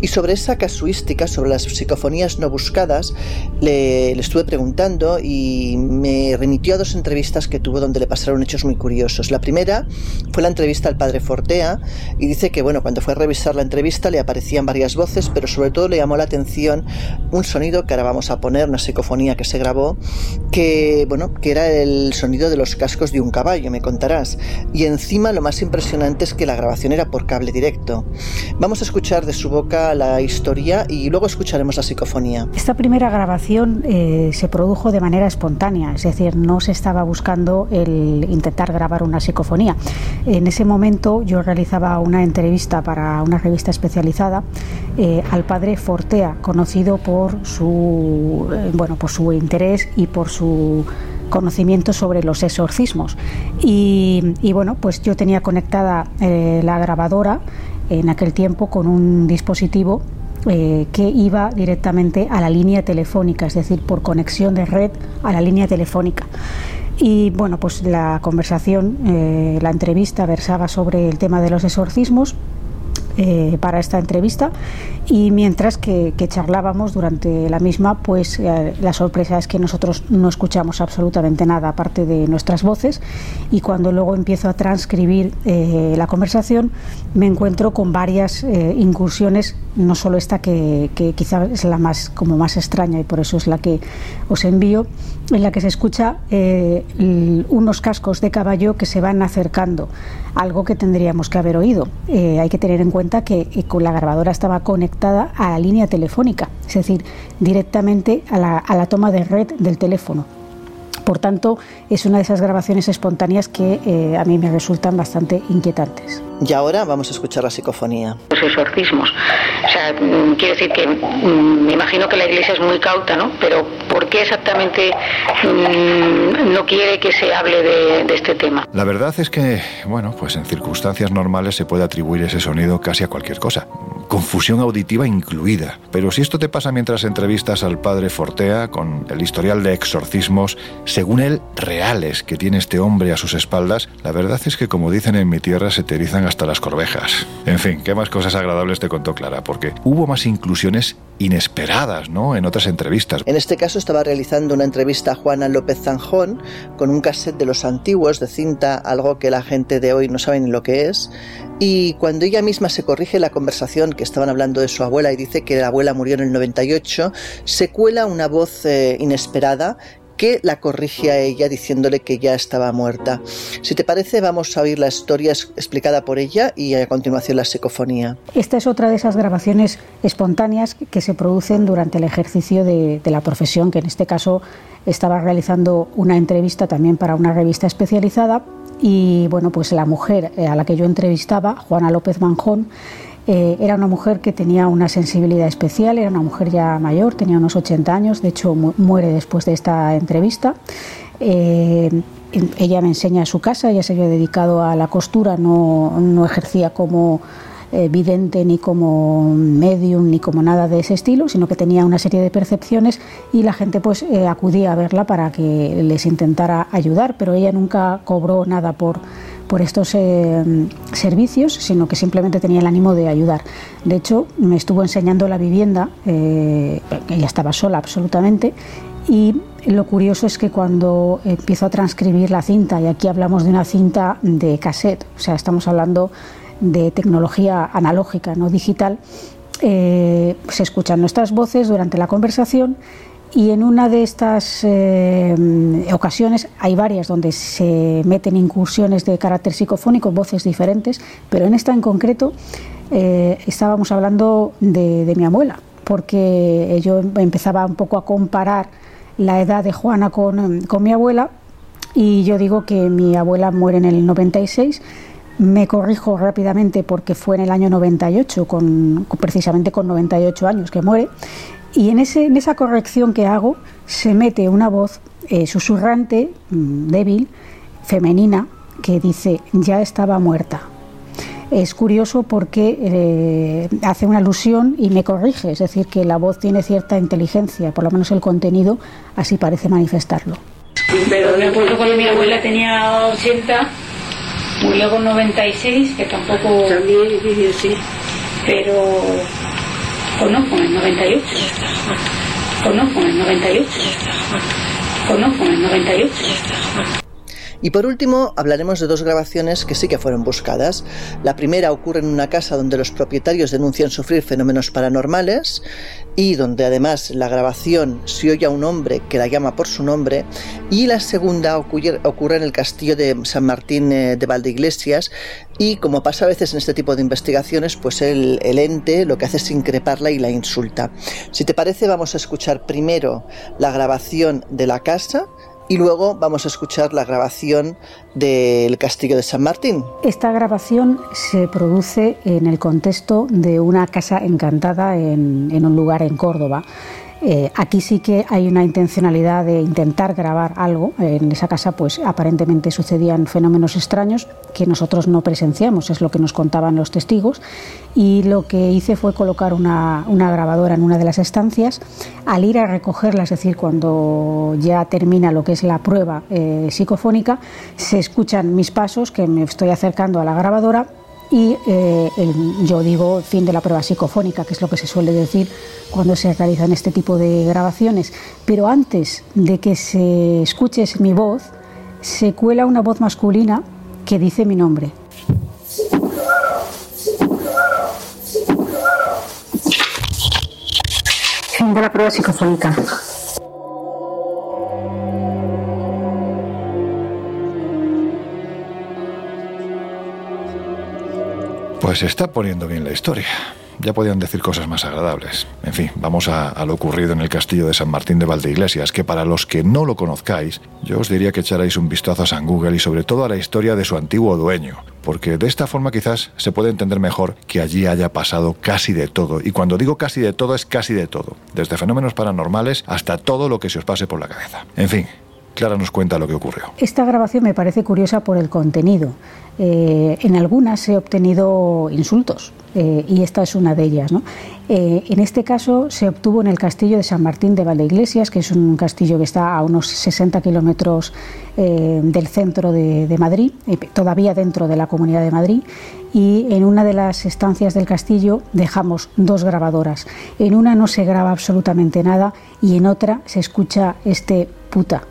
Speaker 2: Y sobre esa casuística, sobre las psicofonías no buscadas, le, le, estuve preguntando y me remitió a dos entrevistas que tuvo donde le pasaron hechos muy curiosos. La primera fue la entrevista al padre Fortea y dice que bueno, cuando fue a revisar la entrevista le aparecían varias voces, pero sobre todo le llamó la atención un sonido que ahora vamos a poner, una psicofonía que se grabó, que bueno, que era el sonido de los cascos de un caballo, me contarás. Y encima lo más impresionante es que la grabación era por cable directo. Vamos a escuchar de su boca la historia y luego escucharemos la psicofonía.
Speaker 10: Esta primera grabación eh, se produjo de manera espontánea, es decir, no se estaba buscando el intentar grabar una psicofonía. En ese momento yo realizaba una entrevista para una revista especializada eh, al padre Fortea, conocido por su, eh, bueno, por su interés y por su conocimiento sobre los exorcismos. Y, y, bueno, pues yo tenía conectada la grabadora en aquel tiempo con un dispositivo eh, que iba directamente a la línea telefónica, es decir, por conexión de red a la línea telefónica. Y bueno, pues la conversación, eh, la entrevista versaba sobre el tema de los exorcismos, eh, para esta entrevista y mientras que, charlábamos durante la misma, pues eh, la sorpresa es que nosotros no escuchamos absolutamente nada aparte de nuestras voces y cuando luego empiezo a transcribir eh, la conversación me encuentro con varias incursiones, no solo esta que, que quizá es la más como más extraña y por eso es la que os envío, en la que se escucha unos cascos de caballo que se van acercando, algo que tendríamos que haber oído. hay que tener en cuenta que eh, con la grabadora estaba conectada a la línea telefónica, es decir, directamente a la, a la toma de red del teléfono. Por tanto, es una de esas grabaciones espontáneas que eh, a mí me resultan bastante inquietantes.
Speaker 2: Y ahora vamos a escuchar la psicofonía.
Speaker 11: Los exorcismos. O sea, mm, quiero decir que mm, me imagino que la iglesia es muy cauta, ¿no? Pero ¿por qué exactamente mm, no quiere que se hable de, de, este tema?
Speaker 1: La verdad es que, bueno, pues en circunstancias normales se puede atribuir ese sonido casi a cualquier cosa confusión auditiva incluida. Pero si esto te pasa mientras entrevistas al padre Fortea con el historial de exorcismos, según él, reales que tiene este hombre a sus espaldas, la verdad es que como dicen en mi tierra se te erizan hasta las corvejas. En fin, qué más cosas agradables te contó Clara, porque hubo más inclusiones inesperadas, ¿no? En otras entrevistas.
Speaker 2: En este caso estaba realizando una entrevista a Juana López Zanjón con un cassette de los antiguos de cinta, algo que la gente de hoy no sabe ni lo que es, y cuando ella misma se corrige la conversación que estaban hablando de su abuela y dice que la abuela murió en el 98, se cuela una voz eh, inesperada que la corrige a ella diciéndole que ya estaba muerta. Si te parece, vamos a oír la historia explicada por ella y a continuación la psicofonía.
Speaker 10: Esta es otra de esas grabaciones espontáneas que se producen durante el ejercicio de, de la profesión, que en este caso estaba realizando una entrevista también para una revista especializada y bueno, pues la mujer eh, a la que yo entrevistaba, Juana López Manjón, eh, era una mujer que tenía una sensibilidad especial, era una mujer ya mayor, tenía unos 80 años, de hecho muere después de esta entrevista. Eh, ella me enseña su casa, ella se había dedicado a la costura, no, no ejercía como eh, vidente ni como medium ni como nada de ese estilo, sino que tenía una serie de percepciones y la gente pues acudía a verla para que les intentara ayudar, pero ella nunca cobró nada por por estos eh, servicios, sino que simplemente tenía el ánimo de ayudar. De hecho, me estuvo enseñando la vivienda, eh, ella estaba sola absolutamente, y lo curioso es que cuando empiezo a transcribir la cinta, y aquí hablamos de una cinta de cassette, o sea, estamos hablando de tecnología analógica, no digital, eh, se escuchan nuestras voces durante la conversación y en una de estas eh, ocasiones hay varias donde se meten incursiones de carácter psicofónico, voces diferentes, pero en esta en concreto eh, estábamos hablando de, mi abuela, porque yo empezaba un poco a comparar la edad de Juana con, con mi abuela y yo digo que mi abuela muere en el 96 me corrijo rápidamente porque fue en el año 98, con, precisamente con 98 años que muere. Y en, ese, en esa corrección que hago se mete una voz eh, susurrante, mm, débil, femenina, que dice, ya estaba muerta. Es curioso porque eh, hace una alusión y me corrige, es decir, que la voz tiene cierta inteligencia, por lo menos el contenido así parece manifestarlo.
Speaker 12: Pero me acuerdo cuando mi abuela tenía 80 Murió con 96, que tampoco...
Speaker 13: También, sí.
Speaker 12: Pero conozco el 98. Conozco el 98. Conozco el 98.
Speaker 2: Y por último, hablaremos de dos grabaciones que sí que fueron buscadas. La primera ocurre en una casa donde los propietarios denuncian sufrir fenómenos paranormales y donde además la grabación se oye a un hombre que la llama por su nombre. Y la segunda ocurre, en el castillo de San Martín eh, de Valdeiglesias y como pasa a veces en este tipo de investigaciones, pues el, el ente lo que hace es increparla y la insulta. Si te parece, vamos a escuchar primero la grabación de la casa y luego vamos a escuchar la grabación del Castillo de San Martín.
Speaker 10: Esta grabación se produce en el contexto de una casa encantada en, un lugar en Córdoba. Eh, aquí sí que hay una intencionalidad de intentar grabar algo. En esa casa, pues aparentemente sucedían fenómenos extraños que nosotros no presenciamos, es lo que nos contaban los testigos. Y lo que hice fue colocar una, grabadora en una de las estancias. Al ir a recogerla, es decir, cuando ya termina lo que es la prueba eh, psicofónica, se escuchan mis pasos, que me estoy acercando a la grabadora y eh, yo digo fin de la prueba psicofónica, que es lo que se suele decir cuando se realizan este tipo de grabaciones. Pero antes de que se escuche mi voz, se cuela una voz masculina que dice mi nombre. Fin de la prueba psicofónica.
Speaker 1: Pues se está poniendo bien la historia. Ya podían decir cosas más agradables. En fin, vamos a, lo ocurrido en el castillo de San Martín de Valdeiglesias, que para los que no lo conozcáis, yo os diría que echarais un vistazo a San Google y sobre todo a la historia de su antiguo dueño, porque de esta forma quizás se puede entender mejor que allí haya pasado casi de todo. Y cuando digo casi de todo es casi de todo, desde fenómenos paranormales hasta todo lo que se os pase por la cabeza. En fin, Clara nos cuenta lo que ocurrió.
Speaker 10: Esta grabación me parece curiosa por el contenido. Eh, en algunas he obtenido insultos eh, y esta es una de ellas. Eh, en este caso se obtuvo en el castillo de San Martín de Valdeiglesias, que es un castillo que está a unos 60 kilómetros del centro de, de Madrid, todavía dentro de la Comunidad de Madrid. Y en una de las estancias del castillo dejamos dos grabadoras. En una no se graba absolutamente nada y en otra se escucha este puta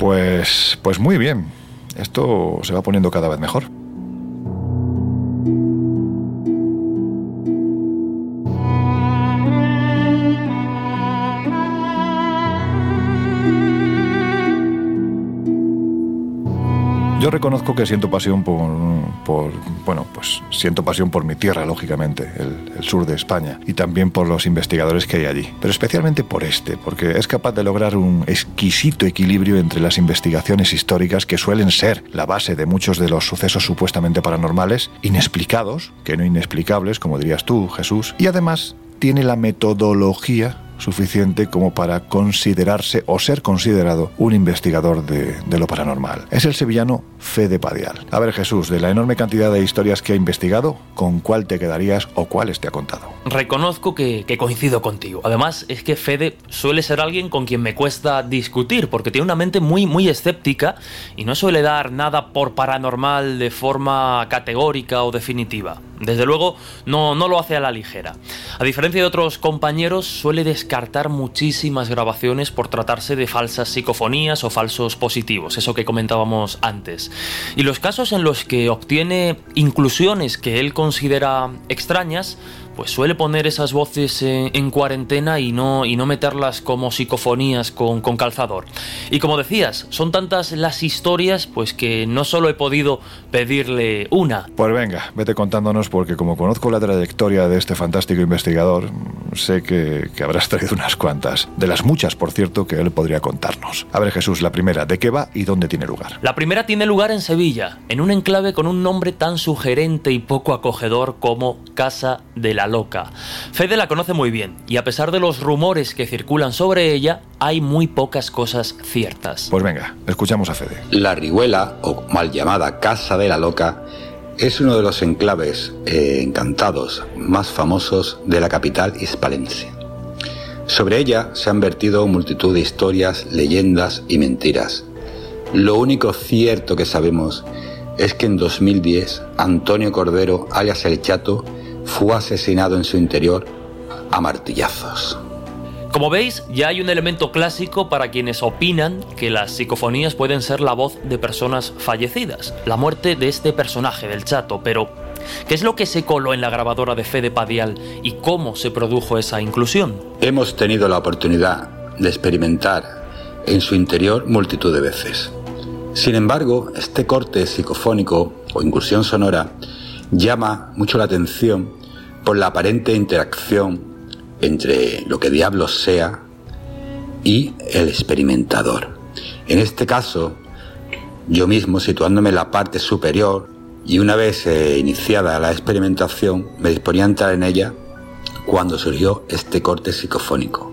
Speaker 1: Pues, pues muy bien. Esto se va poniendo cada vez mejor. Yo reconozco que siento pasión por, bueno, pues siento pasión por mi tierra, lógicamente, el, sur de España, y también por los investigadores que hay allí, pero especialmente por este, porque es capaz de lograr un exquisito equilibrio entre las investigaciones históricas que suelen ser la base de muchos de los sucesos supuestamente paranormales, inexplicados, que no inexplicables, como dirías tú, Jesús, y además tiene la metodología suficiente como para considerarse o ser considerado un investigador de, lo paranormal. Es el sevillano Fede Padial. A ver Jesús, de la enorme cantidad de historias que ha investigado, ¿con cuál te quedarías o cuáles te ha contado?
Speaker 5: Reconozco que, que coincido contigo. Además, es que Fede suele ser alguien con quien me cuesta discutir, porque tiene una mente muy, muy escéptica y no suele dar nada por paranormal de forma categórica o definitiva. Desde luego no, no lo hace a la ligera. A diferencia de otros compañeros, suele descartar muchísimas grabaciones por tratarse de falsas psicofonías o falsos positivos, eso que comentábamos antes. Y los casos en los que obtiene inclusiones que él considera extrañas, pues suele poner esas voces en, cuarentena y no, y no meterlas como psicofonías con, con, calzador. Y como decías, son tantas las historias pues que no solo he podido pedirle una.
Speaker 1: Pues venga, vete contándonos porque como conozco la trayectoria de este fantástico investigador, sé que, que habrás traído unas cuantas. De las muchas, por cierto, que él podría contarnos. A ver Jesús, la primera, ¿de qué va y dónde tiene lugar?
Speaker 5: La primera tiene lugar en Sevilla, en un enclave con un nombre tan sugerente y poco acogedor como Casa de la loca. Fede la conoce muy bien y a pesar de los rumores que circulan sobre ella, hay muy pocas cosas ciertas.
Speaker 1: Pues venga, escuchamos a Fede.
Speaker 13: La Rihuela, o mal llamada Casa de la Loca, es uno de los enclaves eh, encantados más famosos de la capital hispalense. Sobre ella se han vertido multitud de historias, leyendas y mentiras. Lo único cierto que sabemos es que en 2010 Antonio Cordero, alias El Chato, fue asesinado en su interior a martillazos.
Speaker 5: Como veis, ya hay un elemento clásico para quienes opinan que las psicofonías pueden ser la voz de personas fallecidas, la muerte de este personaje, del chato, pero ¿qué es lo que se coló en la grabadora de Fede Padial y cómo se produjo esa inclusión?
Speaker 13: Hemos tenido la oportunidad de experimentar en su interior multitud de veces. Sin embargo, este corte psicofónico o incursión sonora llama mucho la atención por la aparente interacción entre lo que diablos sea y el experimentador. En este caso, yo mismo situándome en la parte superior y una vez eh, iniciada la experimentación me disponía a entrar en ella cuando surgió este corte psicofónico,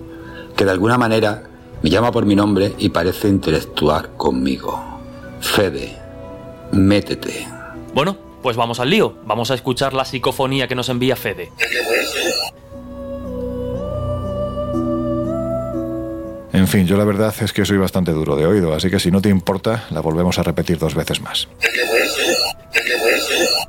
Speaker 13: que de alguna manera me llama por mi nombre y parece interactuar conmigo. Fede, métete.
Speaker 5: Bueno, pues vamos al lío, vamos a escuchar la psicofonía que nos envía Fede.
Speaker 1: En fin, yo la verdad es que soy bastante duro de oído, así que si no te importa, la volvemos a repetir dos veces más.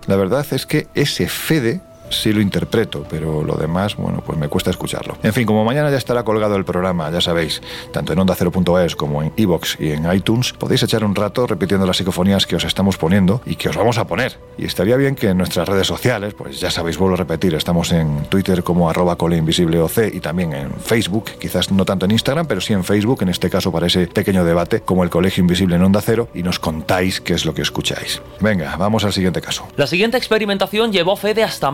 Speaker 1: La verdad es que ese Fede sí lo interpreto, pero lo demás, bueno, pues me cuesta escucharlo. En fin, como mañana ya estará colgado el programa, ya sabéis, tanto en onda 0.es como en iBox y en iTunes, podéis echar un rato repitiendo las psicofonías que os estamos poniendo y que os vamos a poner. Y estaría bien que en nuestras redes sociales, pues ya sabéis, vuelvo a repetir, estamos en Twitter como arroba coleinvisibleoc y también en Facebook, quizás no tanto en Instagram, pero sí en Facebook, en este caso para ese pequeño debate, como el Colegio Invisible en Onda Cero, y nos contáis qué es lo que escucháis. Venga, vamos al siguiente caso.
Speaker 5: La siguiente experimentación llevó Fede hasta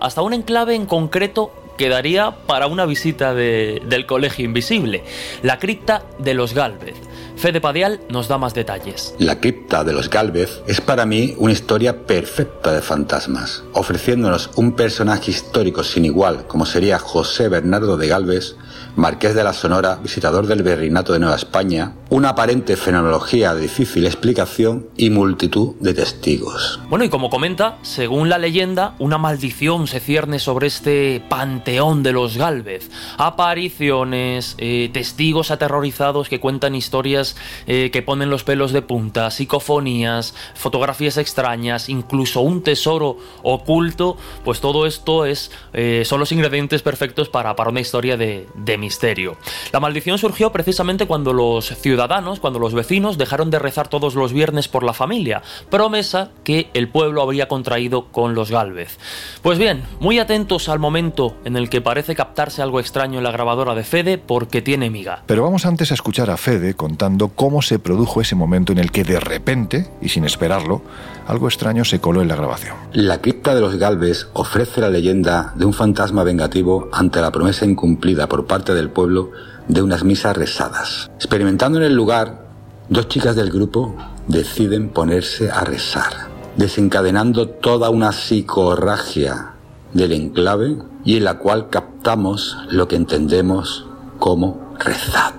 Speaker 5: Hasta un enclave en concreto que daría para una visita de, del Colegio Invisible, la cripta de los Gálvez. Fede Padial nos da más detalles.
Speaker 13: La cripta de los Gálvez es para mí una historia perfecta de fantasmas, ofreciéndonos un personaje histórico sin igual como sería José Bernardo de Gálvez, marqués de la Sonora, visitador del Virreinato de Nueva España, una aparente fenomenología de difícil explicación y multitud de testigos.
Speaker 5: Bueno, y como comenta, según la leyenda, una maldición se cierne sobre este panteón de los Gálvez. Apariciones, eh, testigos aterrorizados que cuentan historias eh, que ponen los pelos de punta, psicofonías, fotografías extrañas, incluso un tesoro oculto, pues todo esto es, eh, son los ingredientes perfectos para, una historia de misterio. La maldición surgió precisamente cuando los ciudadanos, cuando los vecinos dejaron de rezar todos los viernes por la familia, promesa que el pueblo habría contraído con los Galvez. Pues bien, muy atentos al momento en el que parece captarse algo extraño en la grabadora de Fede porque tiene miga.
Speaker 1: Pero vamos antes a escuchar a Fede contando cómo se produjo ese momento en el que de repente, y sin esperarlo, algo extraño se coló en la grabación.
Speaker 13: La cripta de los Galvez ofrece la leyenda de un fantasma vengativo ante la promesa incumplida por parte del pueblo de unas misas rezadas. Experimentando en el lugar, dos chicas del grupo deciden ponerse a rezar, desencadenando toda una psicorragia del enclave y en la cual captamos lo que entendemos como rezar.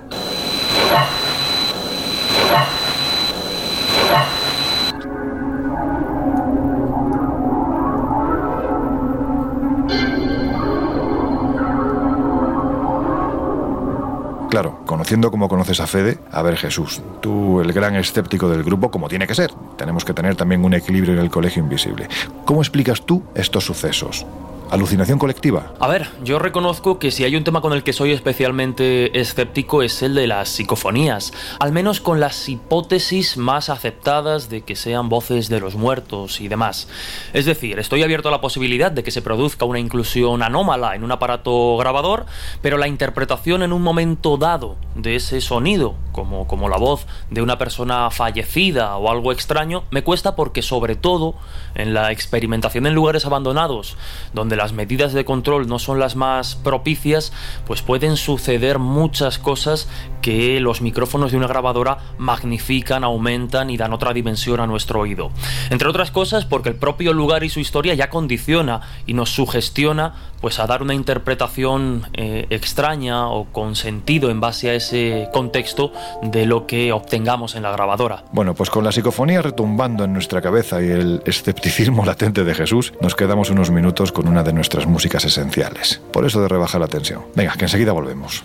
Speaker 1: Conociendo como conoces a Fede, a ver Jesús, tú el gran escéptico del grupo como tiene que ser, tenemos que tener también un equilibrio en el colegio invisible. ¿Cómo explicas tú estos sucesos? ¿Alucinación colectiva?
Speaker 5: A ver, yo reconozco que si hay un tema con el que soy especialmente escéptico es el de las psicofonías, al menos con las hipótesis más aceptadas de que sean voces de los muertos y demás. Es decir, estoy abierto a la posibilidad de que se produzca una inclusión anómala en un aparato grabador, pero la interpretación en un momento dado de ese sonido, como, como la voz de una persona fallecida o algo extraño, me cuesta porque sobre todo en la experimentación en lugares abandonados, donde las medidas de control no son las más propicias, pues pueden suceder muchas cosas que los micrófonos de una grabadora magnifican, aumentan y dan otra dimensión a nuestro oído. Entre otras cosas porque el propio lugar y su historia ya condiciona y nos sugestiona pues a dar una interpretación eh, extraña o con sentido en base a ese contexto de lo que obtengamos en la grabadora.
Speaker 1: Bueno, pues con la psicofonía retumbando en nuestra cabeza y el escepticismo latente de Jesús, nos quedamos unos minutos con una de nuestras músicas esenciales. Por eso de rebajar la tensión. Venga, que enseguida volvemos.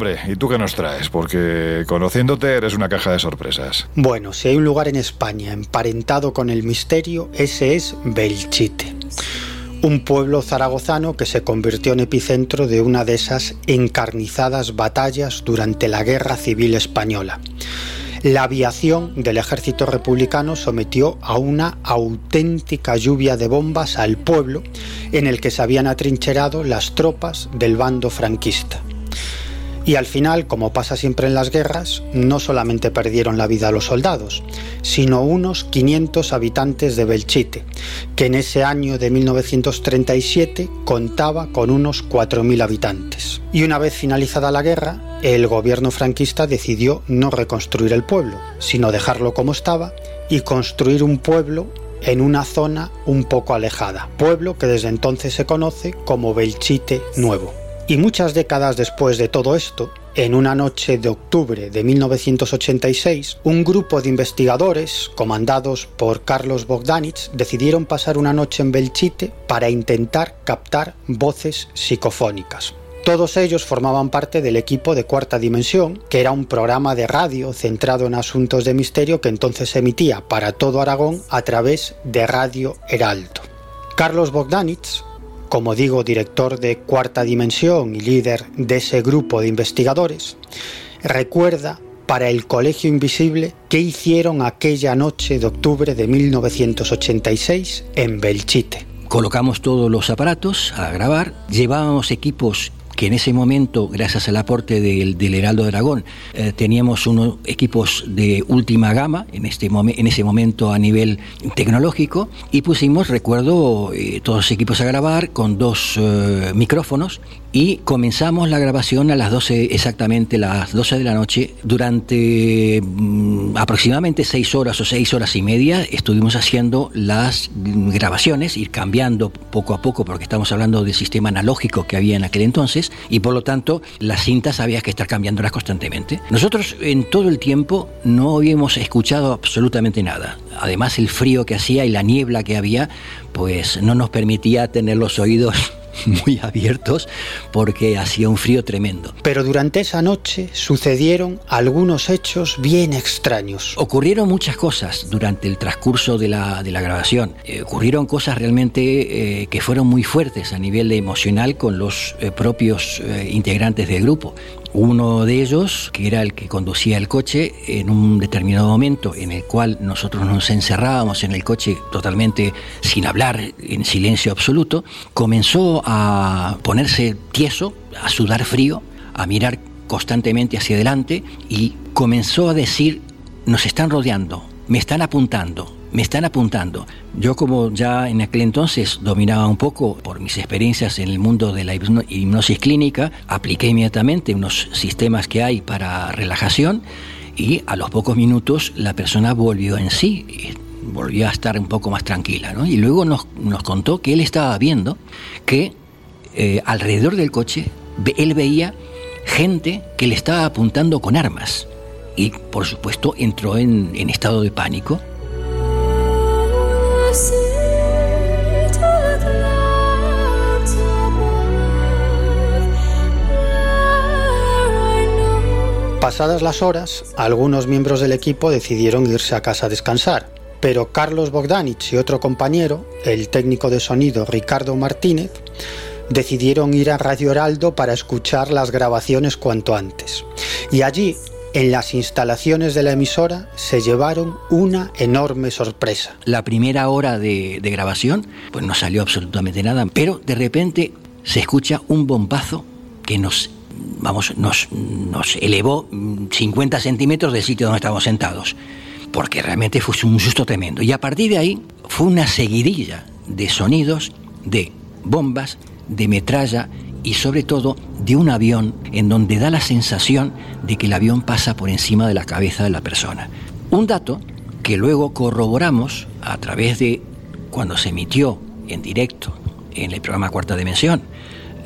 Speaker 1: Hombre, ¿y tú qué nos traes? Porque conociéndote eres una caja de sorpresas.
Speaker 6: Bueno, si hay un lugar en España emparentado con el misterio, ese es Belchite. Un pueblo zaragozano que se convirtió en epicentro de una de esas encarnizadas batallas durante la Guerra Civil Española. La aviación del ejército republicano sometió a una auténtica lluvia de bombas al pueblo en el que se habían atrincherado las tropas del bando franquista. Y al final, como pasa siempre en las guerras, no solamente perdieron la vida los soldados, sino unos 500 habitantes de Belchite, que en ese año de 1937 contaba con unos 4.000 habitantes. Y una vez finalizada la guerra, el gobierno franquista decidió no reconstruir el pueblo, sino dejarlo como estaba y construir un pueblo en una zona un poco alejada, pueblo que desde entonces se conoce como Belchite Nuevo. Y muchas décadas después de todo esto, en una noche de octubre de 1986, un grupo de investigadores, comandados por Carlos Bogdanich, decidieron pasar una noche en Belchite para intentar captar voces psicofónicas. Todos ellos formaban parte del equipo de Cuarta Dimensión, que era un programa de radio centrado en asuntos de misterio que entonces se emitía para todo Aragón a través de Radio Heraldo. Carlos Bogdanich como digo, director de Cuarta Dimensión y líder de ese grupo de investigadores, recuerda para el Colegio Invisible qué hicieron aquella noche de octubre de 1986 en Belchite.
Speaker 14: Colocamos todos los aparatos a grabar, llevábamos equipos que en ese momento, gracias al aporte del, Heraldo de Aragón, eh, teníamos unos equipos de última gama en, este en ese momento a nivel tecnológico y pusimos, recuerdo, eh, todos los equipos a grabar con dos eh, micrófonos y comenzamos la grabación a las 12, exactamente las 12 de la noche. Durante mm, aproximadamente 6 horas o 6 horas y media estuvimos haciendo las grabaciones, ir cambiando poco a poco, porque estamos hablando del sistema analógico que había en aquel entonces, y por lo tanto las cintas había que estar cambiándolas constantemente. Nosotros en todo el tiempo no habíamos escuchado absolutamente nada. Además el frío que hacía y la niebla que había, pues no nos permitía tener los oídos muy abiertos porque hacía un frío tremendo.
Speaker 6: Pero durante esa noche sucedieron algunos hechos bien extraños.
Speaker 14: Ocurrieron muchas cosas durante el transcurso de la, de la grabación. Eh, ocurrieron cosas realmente eh, que fueron muy fuertes a nivel emocional con los eh, propios integrantes del grupo. Uno de ellos, que era el que conducía el coche, en un determinado momento en el cual nosotros nos encerrábamos en el coche totalmente sin hablar, en silencio absoluto, comenzó a ponerse tieso, a sudar frío, a mirar constantemente hacia adelante y comenzó a decir, nos están rodeando, me están apuntando, me están apuntando. Yo como ya en aquel entonces dominaba un poco por mis experiencias en el mundo de la hipnosis clínica, apliqué inmediatamente unos sistemas que hay para relajación y a los pocos minutos la persona volvió en sí, volvió a estar un poco más tranquila. Y luego nos, contó que él estaba viendo que eh, alrededor del coche él veía gente que le estaba apuntando con armas y por supuesto entró en estado de pánico
Speaker 6: Pasadas las horas, algunos miembros del equipo decidieron irse a casa a descansar, pero Carlos Bogdanich y otro compañero, el técnico de sonido Ricardo Martínez, decidieron ir a Radio Heraldo para escuchar las grabaciones cuanto antes. Y allí, en las instalaciones de la emisora, se llevaron una enorme sorpresa.
Speaker 14: La primera hora de, de grabación, pues no salió absolutamente nada, pero de repente se escucha un bombazo que nos vamos, nos, nos elevó 50 centímetros del sitio donde estábamos sentados, porque realmente fue un susto tremendo. Y a partir de ahí fue una seguidilla de sonidos, de bombas, de metralla y sobre todo de un avión en donde da la sensación de que el avión pasa por encima de la cabeza de la persona. Un dato que luego corroboramos a través de cuando se emitió en directo en el programa Cuarta Dimensión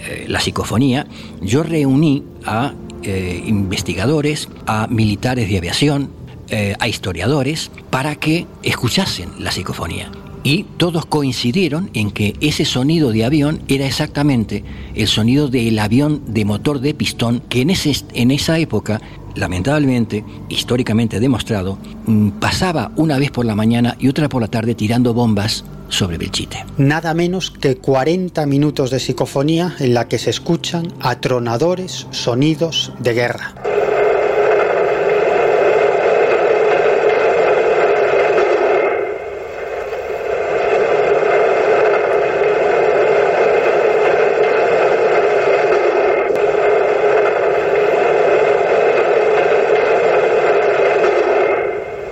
Speaker 14: eh, la psicofonía, yo reuní a eh, investigadores, a militares de aviación, eh, a historiadores, para que escuchasen la psicofonía. y todos coincidieron en que ese sonido de avión era exactamente el sonido del avión de motor de pistón que en, ese, en esa época lamentablemente, históricamente demostrado, mm, pasaba una vez por la mañana y otra por la tarde tirando bombas sobre Belchite.
Speaker 6: Nada menos que 40 minutos de psicofonía en la que se escuchan atronadores sonidos de guerra.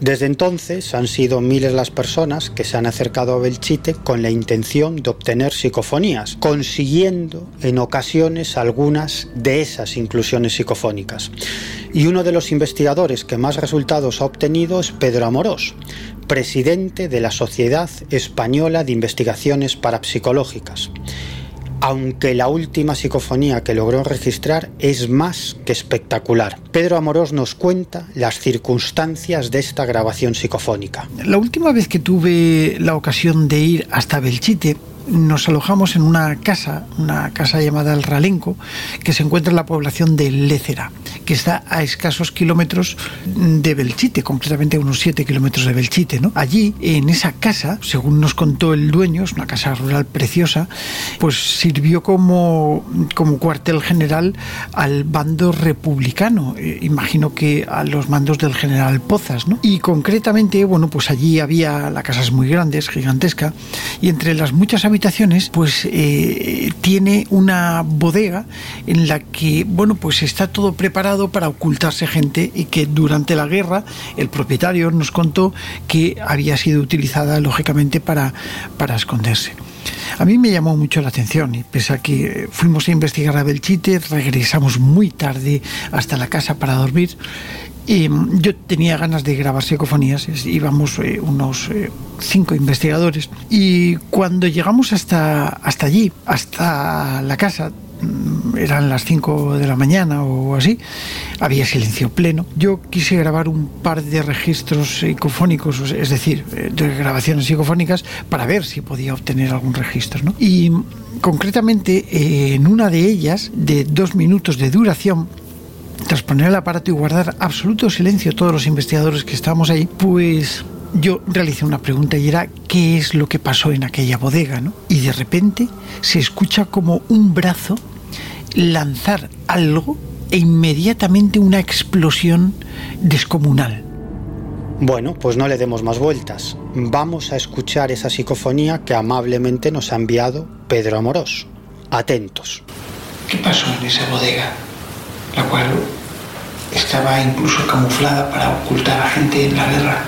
Speaker 6: Desde entonces han sido miles las personas que se han acercado a Belchite con la intención de obtener psicofonías, consiguiendo en ocasiones algunas de esas inclusiones psicofónicas. Y uno de los investigadores que más resultados ha obtenido es Pedro Amorós, presidente de la Sociedad Española de Investigaciones Parapsicológicas aunque la última psicofonía que logró registrar es más que espectacular. Pedro Amorós nos cuenta las circunstancias de esta grabación psicofónica.
Speaker 15: La última vez que tuve la ocasión de ir hasta Belchite, nos alojamos en una casa, una casa llamada El Ralenco, que se encuentra en la población de Lécera, que está a escasos kilómetros de Belchite, concretamente a unos 7 kilómetros de Belchite. ¿no? Allí, en esa casa, según nos contó el dueño, es una casa rural preciosa, pues sirvió como, como cuartel general al bando republicano, eh, imagino que a los mandos del general Pozas. ¿no? Y concretamente, bueno, pues allí había, la casa es muy grande, es gigantesca, y entre las muchas pues eh, tiene una bodega en la que, bueno, pues está todo preparado para ocultarse gente y que durante la guerra el propietario nos contó que había sido utilizada lógicamente para, para esconderse. A mí me llamó mucho la atención y pese a que fuimos a investigar a Belchite, regresamos muy tarde hasta la casa para dormir mm, yo tenía ganas de grabar psicofonías, íbamos eh, unos eh, cinco investigadores. Y cuando llegamos hasta, hasta allí, hasta la casa, mm, eran las 5 de la mañana o así, había silencio pleno. Yo quise grabar un par de registros psicofónicos, es decir, eh, de grabaciones psicofónicas, para ver si podía obtener algún registro. ¿no? Y concretamente en una de ellas, de dos minutos de duración, tras poner el aparato y guardar absoluto silencio todos los investigadores que estábamos ahí, pues yo realicé una pregunta y era qué es lo que pasó en aquella bodega, ¿no? Y de repente se escucha como un brazo lanzar algo e inmediatamente una explosión descomunal.
Speaker 6: Bueno, pues no le demos más vueltas. Vamos a escuchar esa psicofonía que amablemente nos ha enviado Pedro Amorós. Atentos.
Speaker 15: ¿Qué pasó en esa bodega? La cual estaba incluso camuflada para ocultar a gente en la guerra.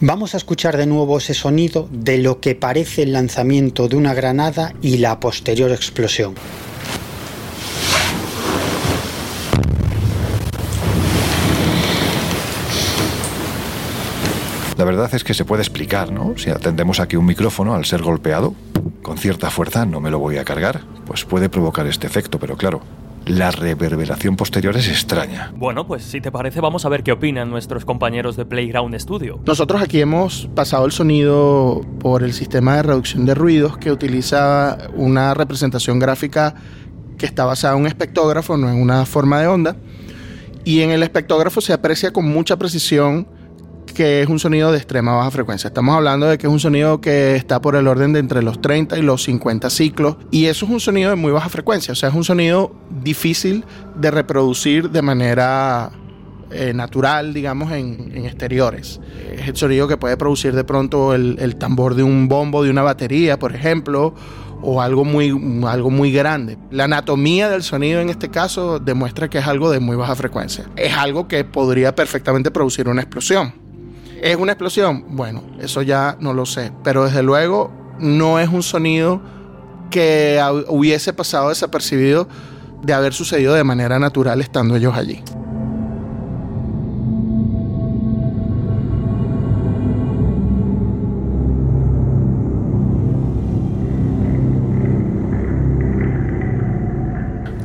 Speaker 6: Vamos a escuchar de nuevo ese sonido de lo que parece el lanzamiento de una granada y la posterior explosión.
Speaker 1: La verdad es que se puede explicar, ¿no? Si atendemos aquí un micrófono al ser golpeado, con cierta fuerza, no me lo voy a cargar, pues puede provocar este efecto, pero claro, la reverberación posterior es extraña.
Speaker 5: Bueno, pues si te parece vamos a ver qué opinan nuestros compañeros de Playground Studio.
Speaker 16: Nosotros aquí hemos pasado el sonido por el sistema de reducción de ruidos que utiliza una representación gráfica que está basada en un espectógrafo, no en una forma de onda. Y en el espectógrafo se aprecia con mucha precisión que es un sonido de extrema baja frecuencia. Estamos hablando de que es un sonido que está por el orden de entre los 30 y los 50 ciclos y eso es un sonido de muy baja frecuencia, o sea, es un sonido difícil de reproducir de manera eh, natural, digamos, en, exteriores. Es el sonido que puede producir de pronto el, el, tambor de un bombo, de una batería, por ejemplo, o algo muy, algo muy grande. La anatomía del sonido en este caso demuestra que es algo de muy baja frecuencia. Es algo que podría perfectamente producir una explosión. ¿Es una explosión? Bueno, eso ya no lo sé, pero desde luego no es un sonido que hubiese pasado desapercibido de haber sucedido de manera natural estando ellos allí.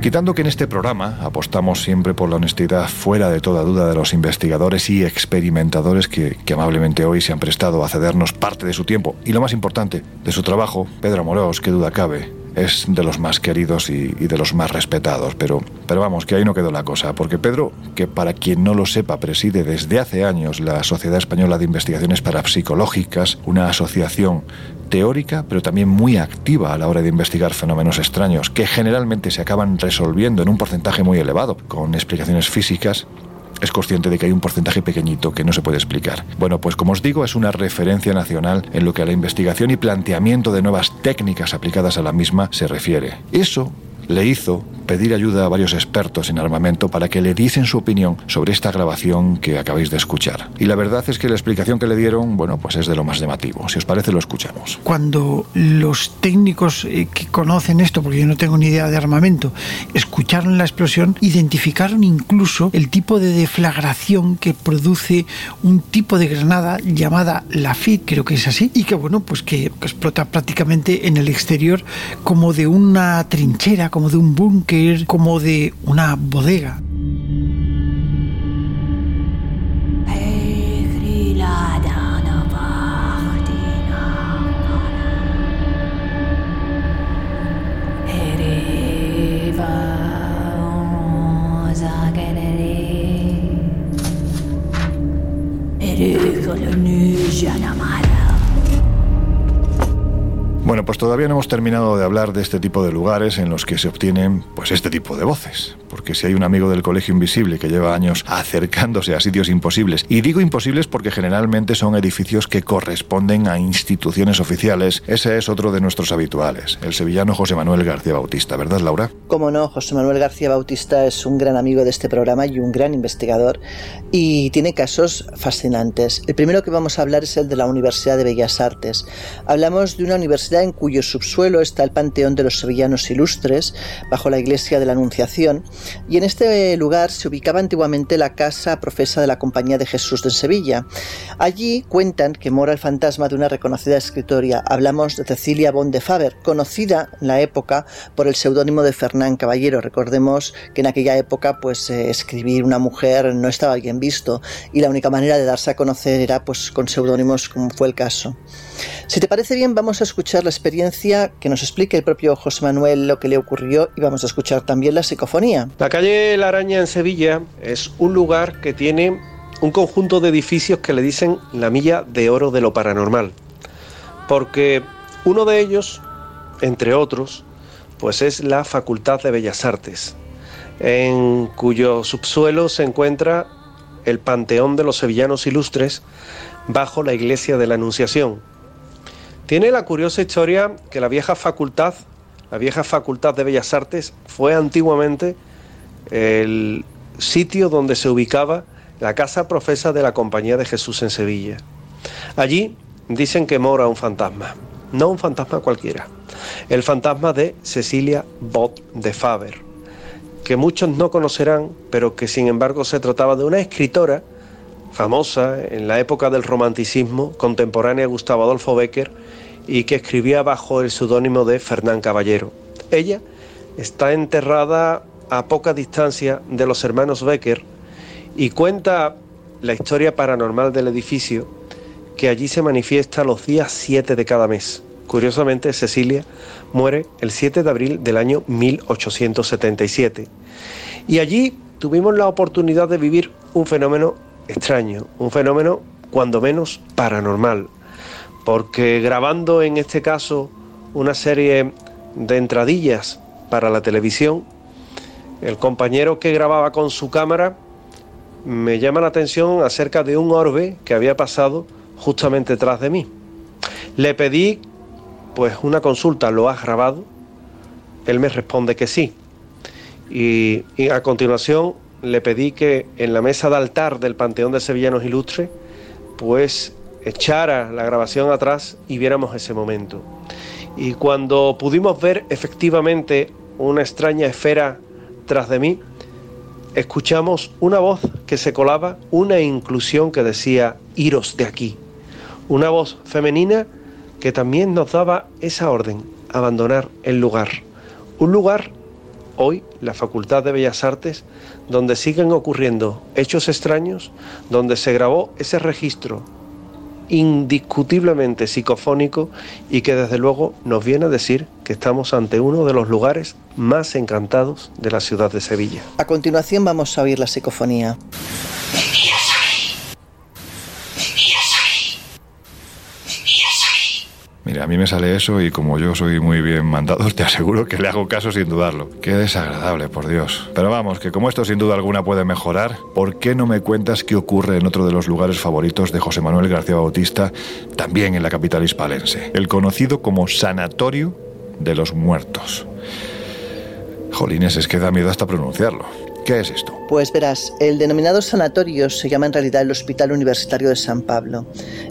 Speaker 1: Quitando que en este programa apostamos siempre por la honestidad fuera de toda duda de los investigadores y experimentadores que, amablemente hoy se han prestado a cedernos parte de su tiempo y lo más importante, de su trabajo, Pedro Amorós, qué duda cabe, es de los más queridos y, de los más respetados. Pero, pero vamos, que ahí no quedó la cosa, porque Pedro, que para quien no lo sepa, preside desde hace años la Sociedad Española de Investigaciones Parapsicológicas, una asociación teórica, pero también muy activa a la hora de investigar fenómenos extraños, que generalmente se acaban resolviendo en un porcentaje muy elevado, con explicaciones físicas es consciente de que hay un porcentaje pequeñito que no se puede explicar. Bueno, pues como os digo, es una referencia nacional en lo que a la investigación y planteamiento de nuevas técnicas aplicadas a la misma se refiere. Eso le hizo pedir ayuda a varios expertos en armamento para que le diesen su opinión sobre esta grabación que acabáis de escuchar. Y la verdad es que la explicación que le dieron, bueno, pues es de lo más llamativo. Si os parece, lo escuchamos.
Speaker 15: Cuando los técnicos eh, que conocen esto, porque yo no tengo ni idea de armamento, escucharon la explosión, identificaron incluso el tipo de deflagración que produce un tipo de granada llamada Lafitte, creo que es así, y que bueno, pues que explota prácticamente en el exterior como de una trinchera, como de un búnker como de una bodega.
Speaker 1: Bueno, pues todavía no hemos terminado de hablar de este tipo de lugares en los que se obtienen pues este tipo de voces, porque si hay un amigo del Colegio Invisible que lleva años acercándose a sitios imposibles, y digo imposibles porque generalmente son edificios que corresponden a instituciones oficiales, ese es otro de nuestros habituales, el sevillano José Manuel García Bautista, ¿verdad Laura?
Speaker 2: Como no, José Manuel García Bautista es un gran amigo de este programa y un gran investigador y tiene casos fascinantes. El primero que vamos a hablar es el de la Universidad de Bellas Artes. Hablamos de una universidad en cuyo subsuelo está el Panteón de los Sevillanos Ilustres, bajo la iglesia de la Anunciación, y en este lugar se ubicaba antiguamente la casa profesa de la Compañía de Jesús de Sevilla. Allí cuentan que mora el fantasma de una reconocida escritoria. Hablamos de Cecilia Bon de Faber, conocida en la época por el seudónimo de Fernán Caballero. Recordemos que en aquella época pues eh, escribir una mujer no estaba bien visto y la única manera de darse a conocer era pues con seudónimos como fue el caso. Si te parece bien, vamos a escuchar la experiencia que nos explique el propio José Manuel lo que le ocurrió y vamos a escuchar también la psicofonía.
Speaker 17: La calle La Araña en Sevilla es un lugar que tiene un conjunto de edificios que le dicen la milla de oro de lo paranormal. Porque uno de ellos, entre otros, pues es la Facultad de Bellas Artes, en cuyo subsuelo se encuentra el Panteón de los Sevillanos Ilustres bajo la Iglesia de la Anunciación, tiene la curiosa historia que la vieja facultad, la vieja facultad de Bellas Artes, fue antiguamente el sitio donde se ubicaba la casa profesa de la Compañía de Jesús en Sevilla. Allí dicen que mora un fantasma, no un fantasma cualquiera, el fantasma de Cecilia Bott de Faber, que muchos no conocerán, pero que sin embargo se trataba de una escritora famosa en la época del romanticismo, contemporánea Gustavo Adolfo Becker, y que escribía bajo el seudónimo de Fernán Caballero. Ella está enterrada a poca distancia de los hermanos Becker y cuenta la historia paranormal del edificio que allí se manifiesta los días 7 de cada mes. Curiosamente, Cecilia muere el 7 de abril del año 1877. Y allí tuvimos la oportunidad de vivir un fenómeno extraño, un fenómeno cuando menos paranormal, porque grabando en este caso una serie de entradillas para la televisión, el compañero que grababa con su cámara me llama la atención acerca de un orbe que había pasado justamente detrás de mí. Le pedí pues una consulta, ¿lo has grabado? Él me responde que sí. Y, y, a continuación le pedí que en la mesa de altar del Panteón de Sevillanos Ilustres, pues echara la grabación atrás y viéramos ese momento. Y cuando pudimos ver efectivamente una extraña esfera tras de mí, escuchamos una voz que se colaba, una inclusión que decía, iros de aquí. Una voz femenina que también nos daba esa orden, abandonar el lugar. Un lugar hoy la Facultad de Bellas Artes, donde siguen ocurriendo hechos extraños, donde se grabó ese registro indiscutiblemente psicofónico y que desde luego nos viene a decir que estamos ante uno de los lugares más encantados de la ciudad de Sevilla.
Speaker 2: A continuación vamos a oír la psicofonía.
Speaker 1: Mira, a mí me sale eso y como yo soy muy bien mandado, te aseguro que le hago caso sin dudarlo. Qué desagradable, por Dios. Pero vamos, que como esto sin duda alguna puede mejorar, ¿por qué no me cuentas qué ocurre en otro de los lugares favoritos de José Manuel García Bautista, también en la capital hispalense? El conocido como Sanatorio de los Muertos. Jolines, es que da miedo hasta pronunciarlo. ¿Qué es esto?
Speaker 2: Pues verás, el denominado sanatorio se llama en realidad el Hospital Universitario de San Pablo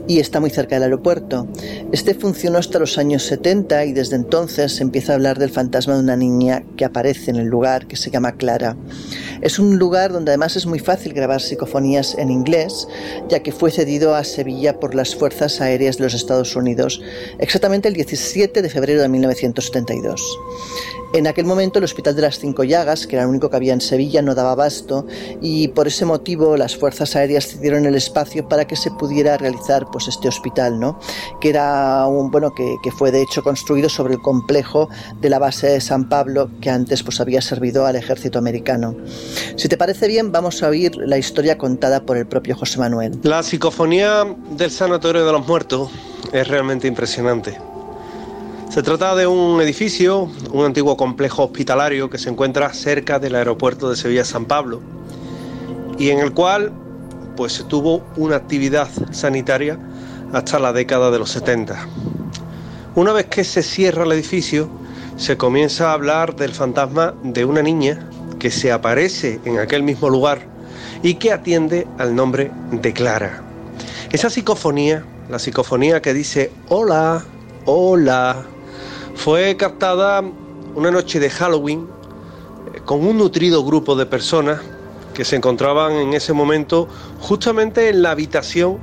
Speaker 2: y está muy cerca del aeropuerto. Este funcionó hasta los años 70 y desde entonces se empieza a hablar del fantasma de una niña que aparece en el lugar que se llama Clara. Es un lugar donde además es muy fácil grabar psicofonías en inglés, ya que fue cedido a Sevilla por las Fuerzas Aéreas de los Estados Unidos, exactamente el 17 de febrero de 1972. En aquel momento el Hospital de las Cinco Llagas, que era el único que había en Sevilla, no daba abasto y por ese motivo las fuerzas aéreas cedieron el espacio para que se pudiera realizar pues este hospital, ¿no? Que era un bueno que, fue de hecho construido sobre el complejo de la base de San Pablo que antes pues había servido al ejército americano. Si te parece bien, vamos a oír la historia contada por el propio José Manuel.
Speaker 17: La psicofonía del Sanatorio de los Muertos es realmente impresionante. Se trata de un edificio, un antiguo complejo hospitalario que se encuentra cerca del aeropuerto de Sevilla-San Pablo y en el cual pues se tuvo una actividad sanitaria hasta la década de los 70. Una vez que se cierra el edificio, se comienza a hablar del fantasma de una niña que se aparece en aquel mismo lugar y que atiende al nombre de Clara. Esa psicofonía, la psicofonía que dice hola, hola, fue captada una noche de Halloween eh, con un nutrido grupo de personas que se encontraban en ese momento justamente en la habitación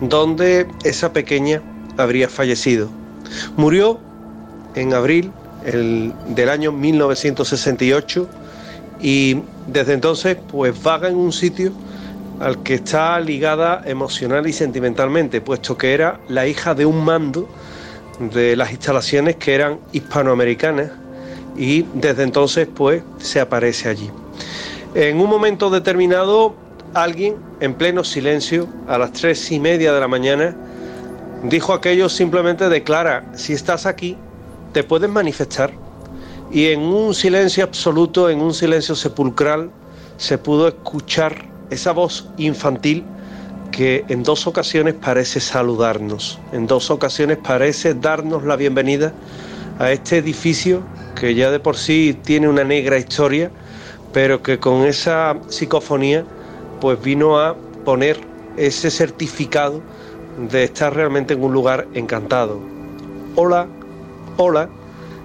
Speaker 17: donde esa pequeña habría fallecido. Murió en abril del año 1968 y desde entonces pues vaga en un sitio al que está ligada emocional y sentimentalmente, puesto que era la hija de un mando de las instalaciones que eran hispanoamericanas y desde entonces pues se aparece allí. En un momento determinado alguien en pleno silencio a las tres y media de la mañana dijo aquello simplemente declara si estás aquí te puedes manifestar y en un silencio absoluto en un silencio sepulcral se pudo escuchar esa voz infantil que en dos ocasiones parece saludarnos, en dos ocasiones parece darnos la bienvenida a este edificio que ya de por sí tiene una negra historia, pero que con esa psicofonía pues vino a poner ese certificado de estar realmente en un lugar encantado. Hola, hola,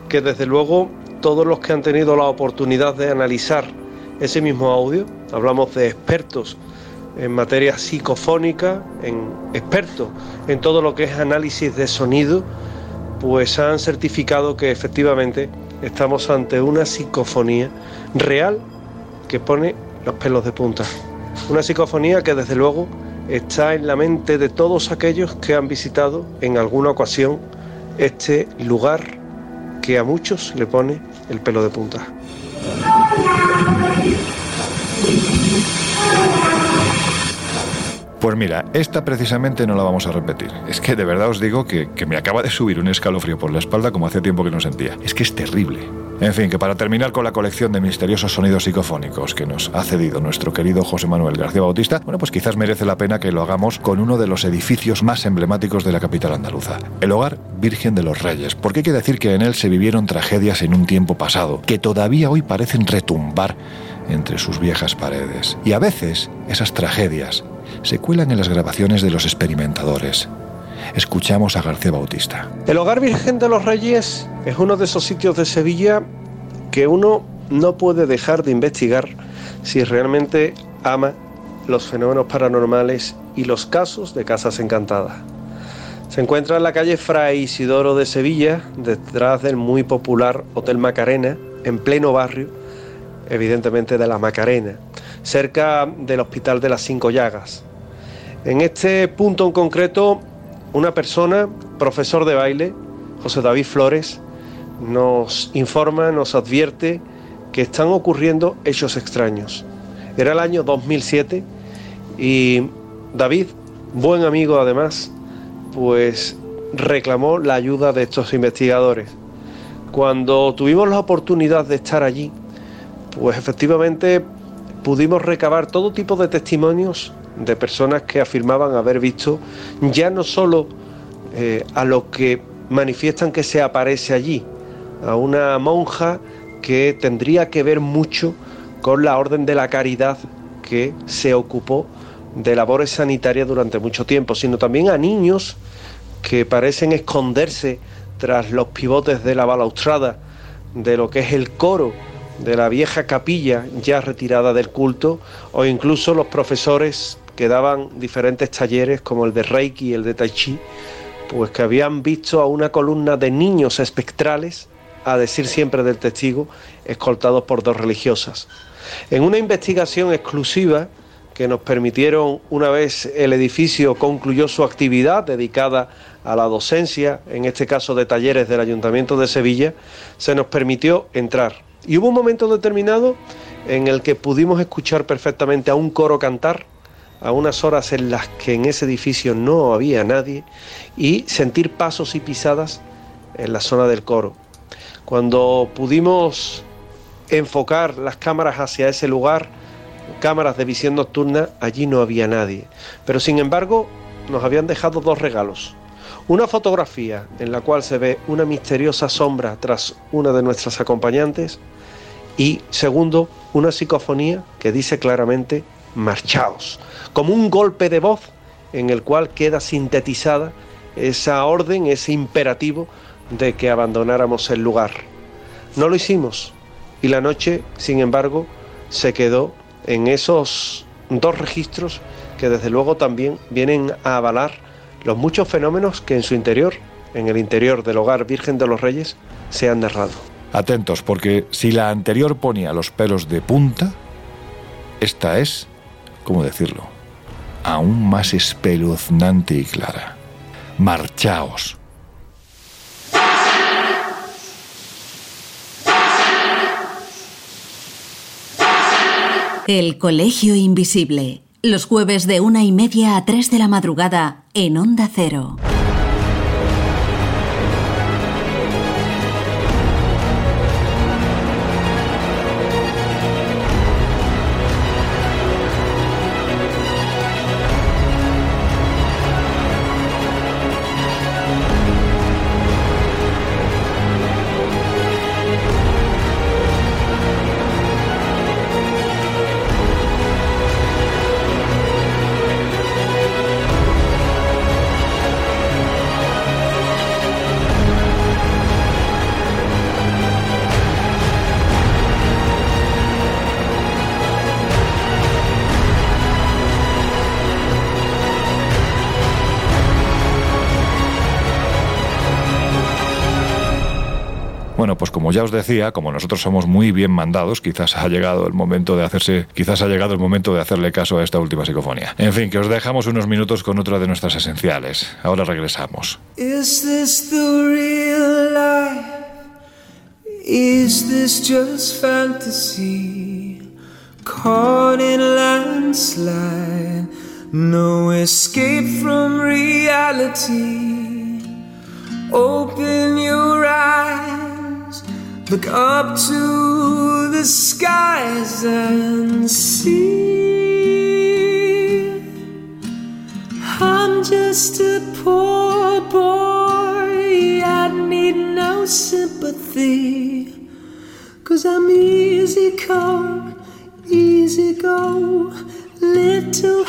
Speaker 17: que desde luego todos los que han tenido la oportunidad de analizar ese mismo audio, hablamos de expertos en materia psicofónica, en expertos en todo lo que es análisis de sonido, pues han certificado que efectivamente estamos ante una psicofonía real que pone los pelos de punta. Una psicofonía que desde luego está en la mente de todos aquellos que han visitado en alguna ocasión este lugar que a muchos le pone el pelo de punta.
Speaker 1: Pues mira, esta precisamente no la vamos a repetir. Es que de verdad os digo que, que, me acaba de subir un escalofrío por la espalda como hace tiempo que no sentía. Es que es terrible. En fin, que para terminar con la colección de misteriosos sonidos psicofónicos que nos ha cedido nuestro querido José Manuel García Bautista, bueno, pues quizás merece la pena que lo hagamos con uno de los edificios más emblemáticos de la capital andaluza, el Hogar Virgen de los Reyes, porque hay que decir que en él se vivieron tragedias en un tiempo pasado, que todavía hoy parecen retumbar entre sus viejas paredes. Y a veces esas tragedias se cuelan en las grabaciones de los experimentadores. Escuchamos a García Bautista.
Speaker 17: El Hogar Virgen de los Reyes es uno de esos sitios de Sevilla que uno no puede dejar de investigar si realmente ama los fenómenos paranormales y los casos de casas encantadas. Se encuentra en la calle Fray Isidoro de Sevilla, detrás del muy popular Hotel Macarena, en pleno barrio, evidentemente de la Macarena, cerca del Hospital de las Cinco Llagas. En este punto en concreto, una persona, profesor de baile, José David Flores, nos informa, nos advierte que están ocurriendo hechos extraños. Era el año 2007 y David, buen amigo además, pues reclamó la ayuda de estos investigadores. Cuando tuvimos la oportunidad de estar allí, pues efectivamente pudimos recabar todo tipo de testimonios de personas que afirmaban haber visto ya no solo eh, a lo que manifiestan que se aparece allí, a una monja que tendría que ver mucho con la Orden de la Caridad que se ocupó de labores sanitarias durante mucho tiempo, sino también a niños que parecen esconderse tras los pivotes de la balaustrada de lo que es el coro de la vieja capilla ya retirada del culto, o incluso los profesores que daban diferentes talleres como el de Reiki y el de Tai Chi, pues que habían visto a una columna de niños espectrales, a decir siempre del testigo, escoltados por dos religiosas. En una investigación exclusiva que nos permitieron una vez el edificio concluyó su actividad dedicada a la docencia, en este caso de talleres del Ayuntamiento de Sevilla, se nos permitió entrar. Y hubo un momento determinado en el que pudimos escuchar perfectamente a un coro cantar, a unas horas en las que en ese edificio no había nadie, y sentir pasos y pisadas en la zona del coro. Cuando pudimos enfocar las cámaras hacia ese lugar, cámaras de visión nocturna, allí no había nadie. Pero sin embargo, nos habían dejado dos regalos. Una fotografía en la cual se ve una misteriosa sombra tras una de nuestras acompañantes y segundo, una psicofonía que dice claramente marchaos, como un golpe de voz en el cual queda sintetizada esa orden, ese imperativo de que abandonáramos el lugar. No lo hicimos y la noche, sin embargo, se quedó en esos dos registros que desde luego también vienen a avalar los muchos fenómenos que en su interior, en el interior del hogar Virgen de los Reyes, se han narrado.
Speaker 1: Atentos, porque si la anterior ponía los pelos de punta, esta es, ¿cómo decirlo?, aún más espeluznante y clara. Marchaos.
Speaker 18: El Colegio Invisible. Los jueves de una y media a tres de la madrugada en Onda Cero.
Speaker 1: Como ya os decía, como nosotros somos muy bien mandados, quizás ha llegado el momento de hacerse, quizás ha llegado el momento de hacerle caso a esta última psicofonía. En fin, que os dejamos unos minutos con otra de nuestras esenciales. Ahora regresamos.
Speaker 19: Is this the real life? Is this just? Caught in landslide, no escape from reality. Open your eyes, look up to the skies and see. I'm just a poor boy, I need no sympathy. Cause I'm easy come, easy go, little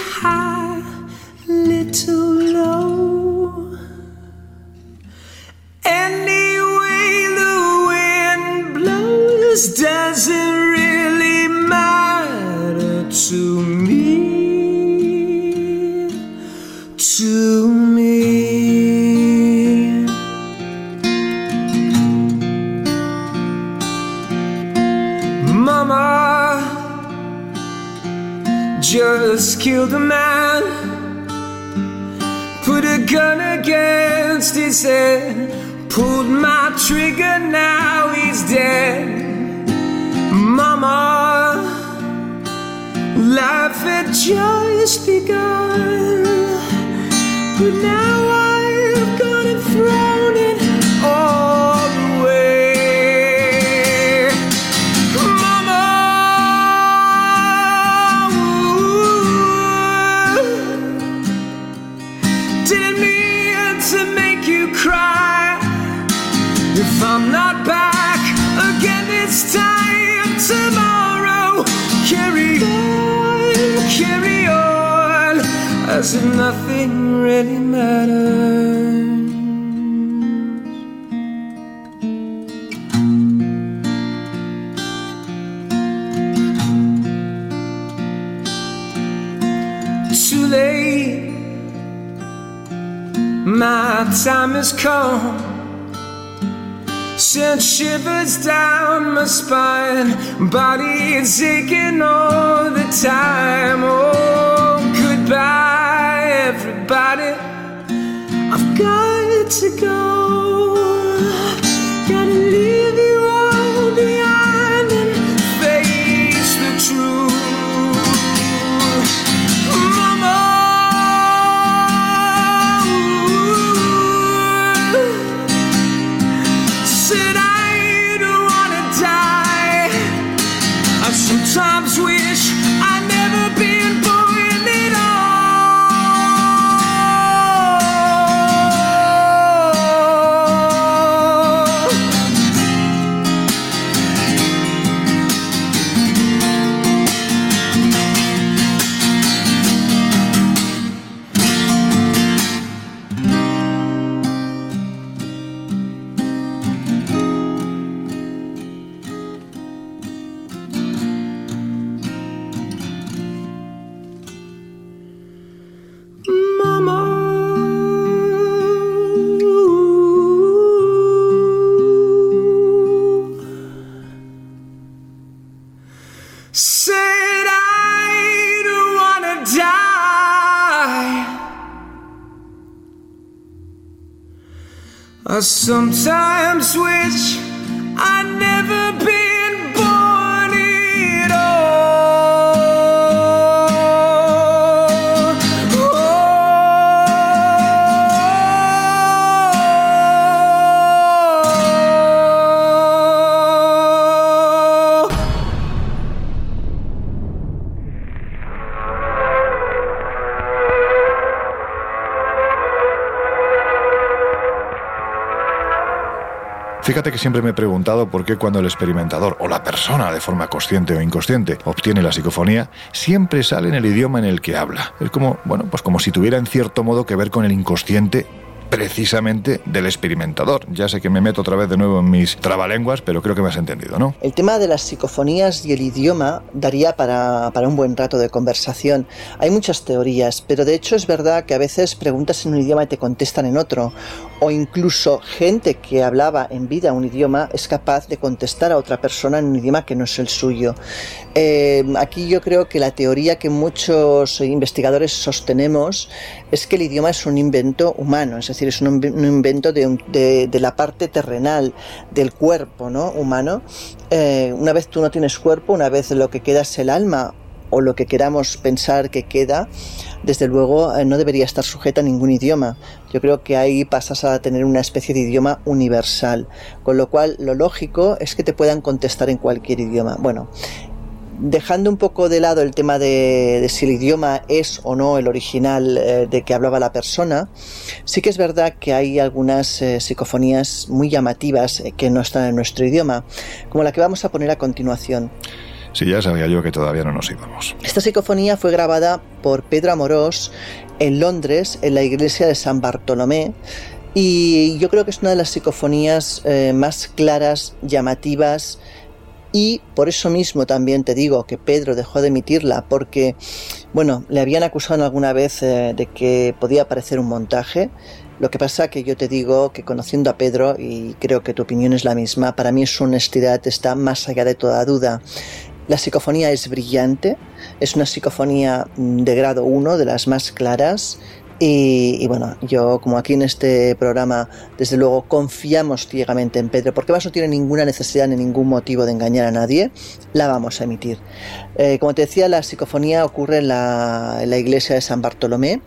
Speaker 19: body is aching all I sometimes wish I'd never been
Speaker 1: Que siempre me he preguntado por qué cuando el experimentador o la persona, de forma consciente o inconsciente, obtiene la psicofonía, siempre sale en el idioma en el que habla. Es como, bueno, pues como si tuviera en cierto modo que ver con el inconsciente precisamente del experimentador. Ya sé que me meto otra vez de nuevo en mis trabalenguas, pero creo que me has entendido, ¿no?
Speaker 2: El tema de las psicofonías y el idioma daría para, para, un buen rato de conversación. Hay muchas teorías, pero de hecho es verdad que a veces preguntas en un idioma y te contestan en otro. O incluso gente que hablaba en vida un idioma es capaz de contestar a otra persona en un idioma que no es el suyo. Eh, aquí yo creo que la teoría que muchos investigadores sostenemos es que el idioma es un invento humano, es decir, es un, un invento de, un, de, de, la parte terrenal del cuerpo ¿no? humano. Eh, una vez tú no tienes cuerpo, una vez lo que queda es el alma o lo que queramos pensar que queda, desde luego eh, no debería estar sujeta a ningún idioma. Yo creo que ahí pasas a tener una especie de idioma universal, con lo cual lo lógico es que te puedan contestar en cualquier idioma. Bueno, dejando un poco de lado el tema de, de, si el idioma es o no el original eh, de que hablaba la persona, sí que es verdad que hay algunas eh, psicofonías muy llamativas eh, que no están en nuestro idioma, como la que vamos a poner a continuación.
Speaker 1: Sí, ya sabía yo que todavía no nos íbamos.
Speaker 2: Esta psicofonía fue grabada por Pedro Amorós en Londres, en la iglesia de San Bartolomé, y yo creo que es una de las psicofonías eh, más claras, llamativas, y por eso mismo también te digo que Pedro dejó de emitirla porque, bueno, le habían acusado alguna vez eh, de que podía parecer un montaje. Lo que pasa que yo te digo que conociendo a Pedro, y creo que tu opinión es la misma, para mí su honestidad está más allá de toda duda. La psicofonía es brillante, es una psicofonía mm, de grado 1, de las más claras, y, y, bueno, yo como aquí en este programa, desde luego confiamos ciegamente en Pedro, porque además no tiene ninguna necesidad ni ningún motivo de engañar a nadie, la vamos a emitir. Eh, como te decía, la psicofonía ocurre en la, en la iglesia de San Bartolomé.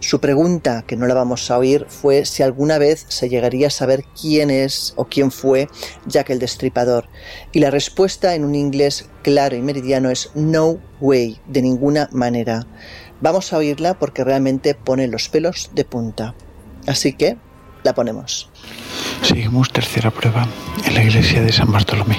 Speaker 2: Su pregunta, que no la vamos a oír, fue si alguna vez se llegaría a saber quién es o quién fue Jack el Destripador. Y la respuesta en un inglés claro y meridiano es no way, de ninguna manera. Vamos a oírla porque realmente pone los pelos de punta. Así que la ponemos.
Speaker 15: Seguimos tercera prueba en la iglesia de San Bartolomé.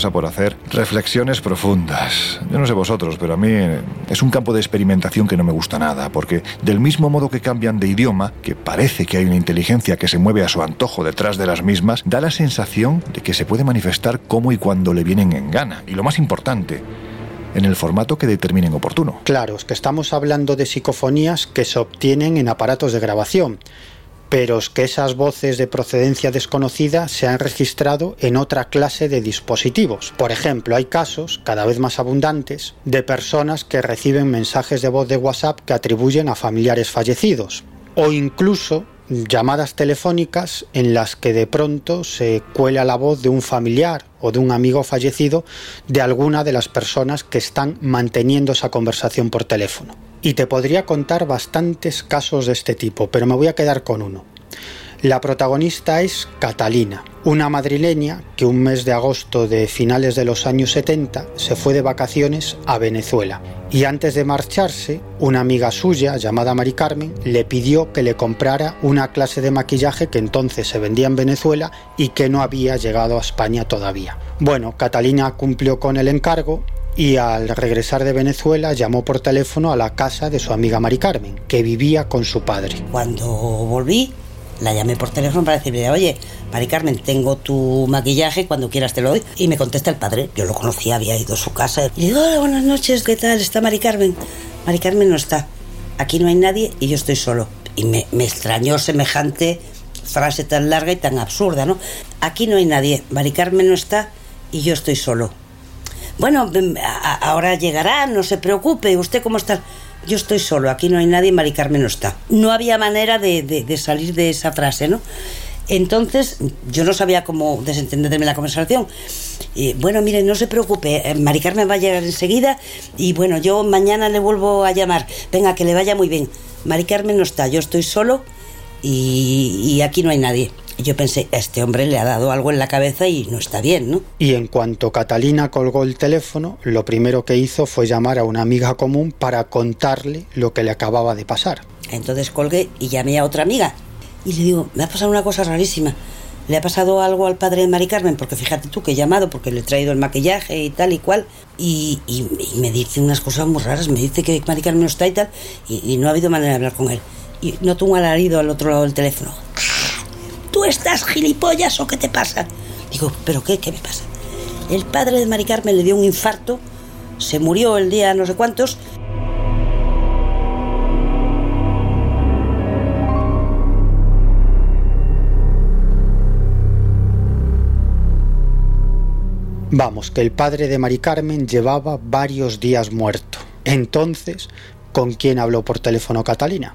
Speaker 1: Pasa por hacer reflexiones profundas. Yo no sé vosotros, pero a mí eh, es un campo de experimentación que no me gusta nada, porque del mismo modo que cambian de idioma, que parece que hay una inteligencia que se mueve a su antojo detrás de las mismas, da la sensación de que se puede manifestar cómo y cuando le vienen en gana. Y lo más importante, en el formato que determinen oportuno.
Speaker 6: Claro, es que estamos hablando de psicofonías que se obtienen en aparatos de grabación, pero es que esas voces de procedencia desconocida se han registrado en otra clase de dispositivos. Por ejemplo, hay casos, cada vez más abundantes, de personas que reciben mensajes de voz de WhatsApp que atribuyen a familiares fallecidos, o incluso llamadas telefónicas en las que de pronto se cuela la voz de un familiar o de un amigo fallecido de alguna de las personas que están manteniendo esa conversación por teléfono. Y te podría contar bastantes casos de este tipo, pero me voy a quedar con uno. La protagonista es Catalina, una madrileña que un mes de agosto de finales de los años 70 se fue de vacaciones a Venezuela. Y antes de marcharse, una amiga suya llamada Mari Carmen le pidió que le comprara una clase de maquillaje que entonces se vendía en Venezuela y que no había llegado a España todavía. Bueno, Catalina cumplió con el encargo y al regresar de Venezuela llamó por teléfono a la casa de su amiga Mari Carmen, que vivía con su padre.
Speaker 20: Cuando volví, la llamé por teléfono para decirle, oye, Mari Carmen, tengo tu maquillaje, cuando quieras te lo doy. Y me contesta el padre, yo lo conocía, había ido a su casa. Y le digo, hola, buenas noches, ¿qué tal? ¿Está Mari Carmen? Mari Carmen no está. Aquí no hay nadie y yo estoy solo. Y me, me extrañó semejante frase tan larga y tan absurda, ¿no? Aquí no hay nadie, Mari Carmen no está y yo estoy solo. Bueno, a- ahora llegará, no se preocupe, ¿usted cómo está? Yo estoy solo, aquí no hay nadie, Mari Carmen no está. No había manera de, de- salir de esa frase, ¿no? Entonces, yo no sabía cómo desentenderme la conversación. Y, bueno, mire, no se preocupe, eh, Mari Carmen va a llegar enseguida y bueno, yo mañana le vuelvo a llamar. Venga, que le vaya muy bien. Mari Carmen no está, yo estoy solo y aquí no hay nadie. Y yo pensé, a este hombre le ha dado algo en la cabeza y no está bien, ¿no?
Speaker 6: Y en cuanto Catalina colgó el teléfono, lo primero que hizo fue llamar a una amiga común para contarle lo que le acababa de pasar.
Speaker 20: Entonces colgué y llamé a otra amiga. Y le digo, me ha pasado una cosa rarísima. Le ha pasado algo al padre de Mari Carmen, porque fíjate tú que he llamado, porque le he traído el maquillaje y tal y cual. Y, y- y me dice unas cosas muy raras. Me dice que Mari Carmen no está y tal. Y, y no ha habido manera de hablar con él. Y noto un alarido al otro lado del teléfono. ¿Tú estás gilipollas o qué te pasa? Digo, ¿pero qué? ¿Qué me pasa? El padre de Mari Carmen le dio un infarto, se murió el día no sé cuántos,
Speaker 6: Vamos, que el padre de Mari Carmen llevaba varios días muerto. Entonces, ¿con quién habló por teléfono Catalina?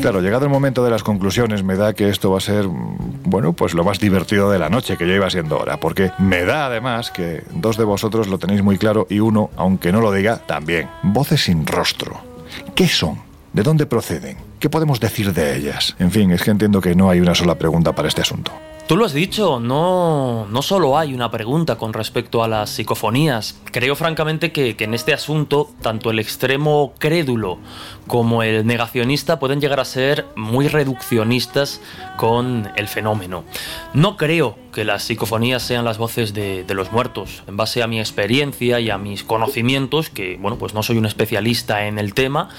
Speaker 1: Claro, llegado el momento de las conclusiones, me da que esto va a ser, bueno, pues lo más divertido de la noche, que ya iba siendo hora, porque me da además que dos de vosotros lo tenéis muy claro y uno, aunque no lo diga, también. Voces sin rostro. ¿Qué son? ¿De dónde proceden? ¿Qué podemos decir de ellas? En fin, es que entiendo que no hay una sola pregunta para este asunto.
Speaker 5: Tú lo has dicho, no, no solo hay una pregunta con respecto a las psicofonías. Creo francamente que, en este asunto, tanto el extremo crédulo como el negacionista pueden llegar a ser muy reduccionistas con el fenómeno. No creo que las psicofonías sean las voces de, de los muertos. En base a mi experiencia y a mis conocimientos, que bueno, pues no soy un especialista en el tema,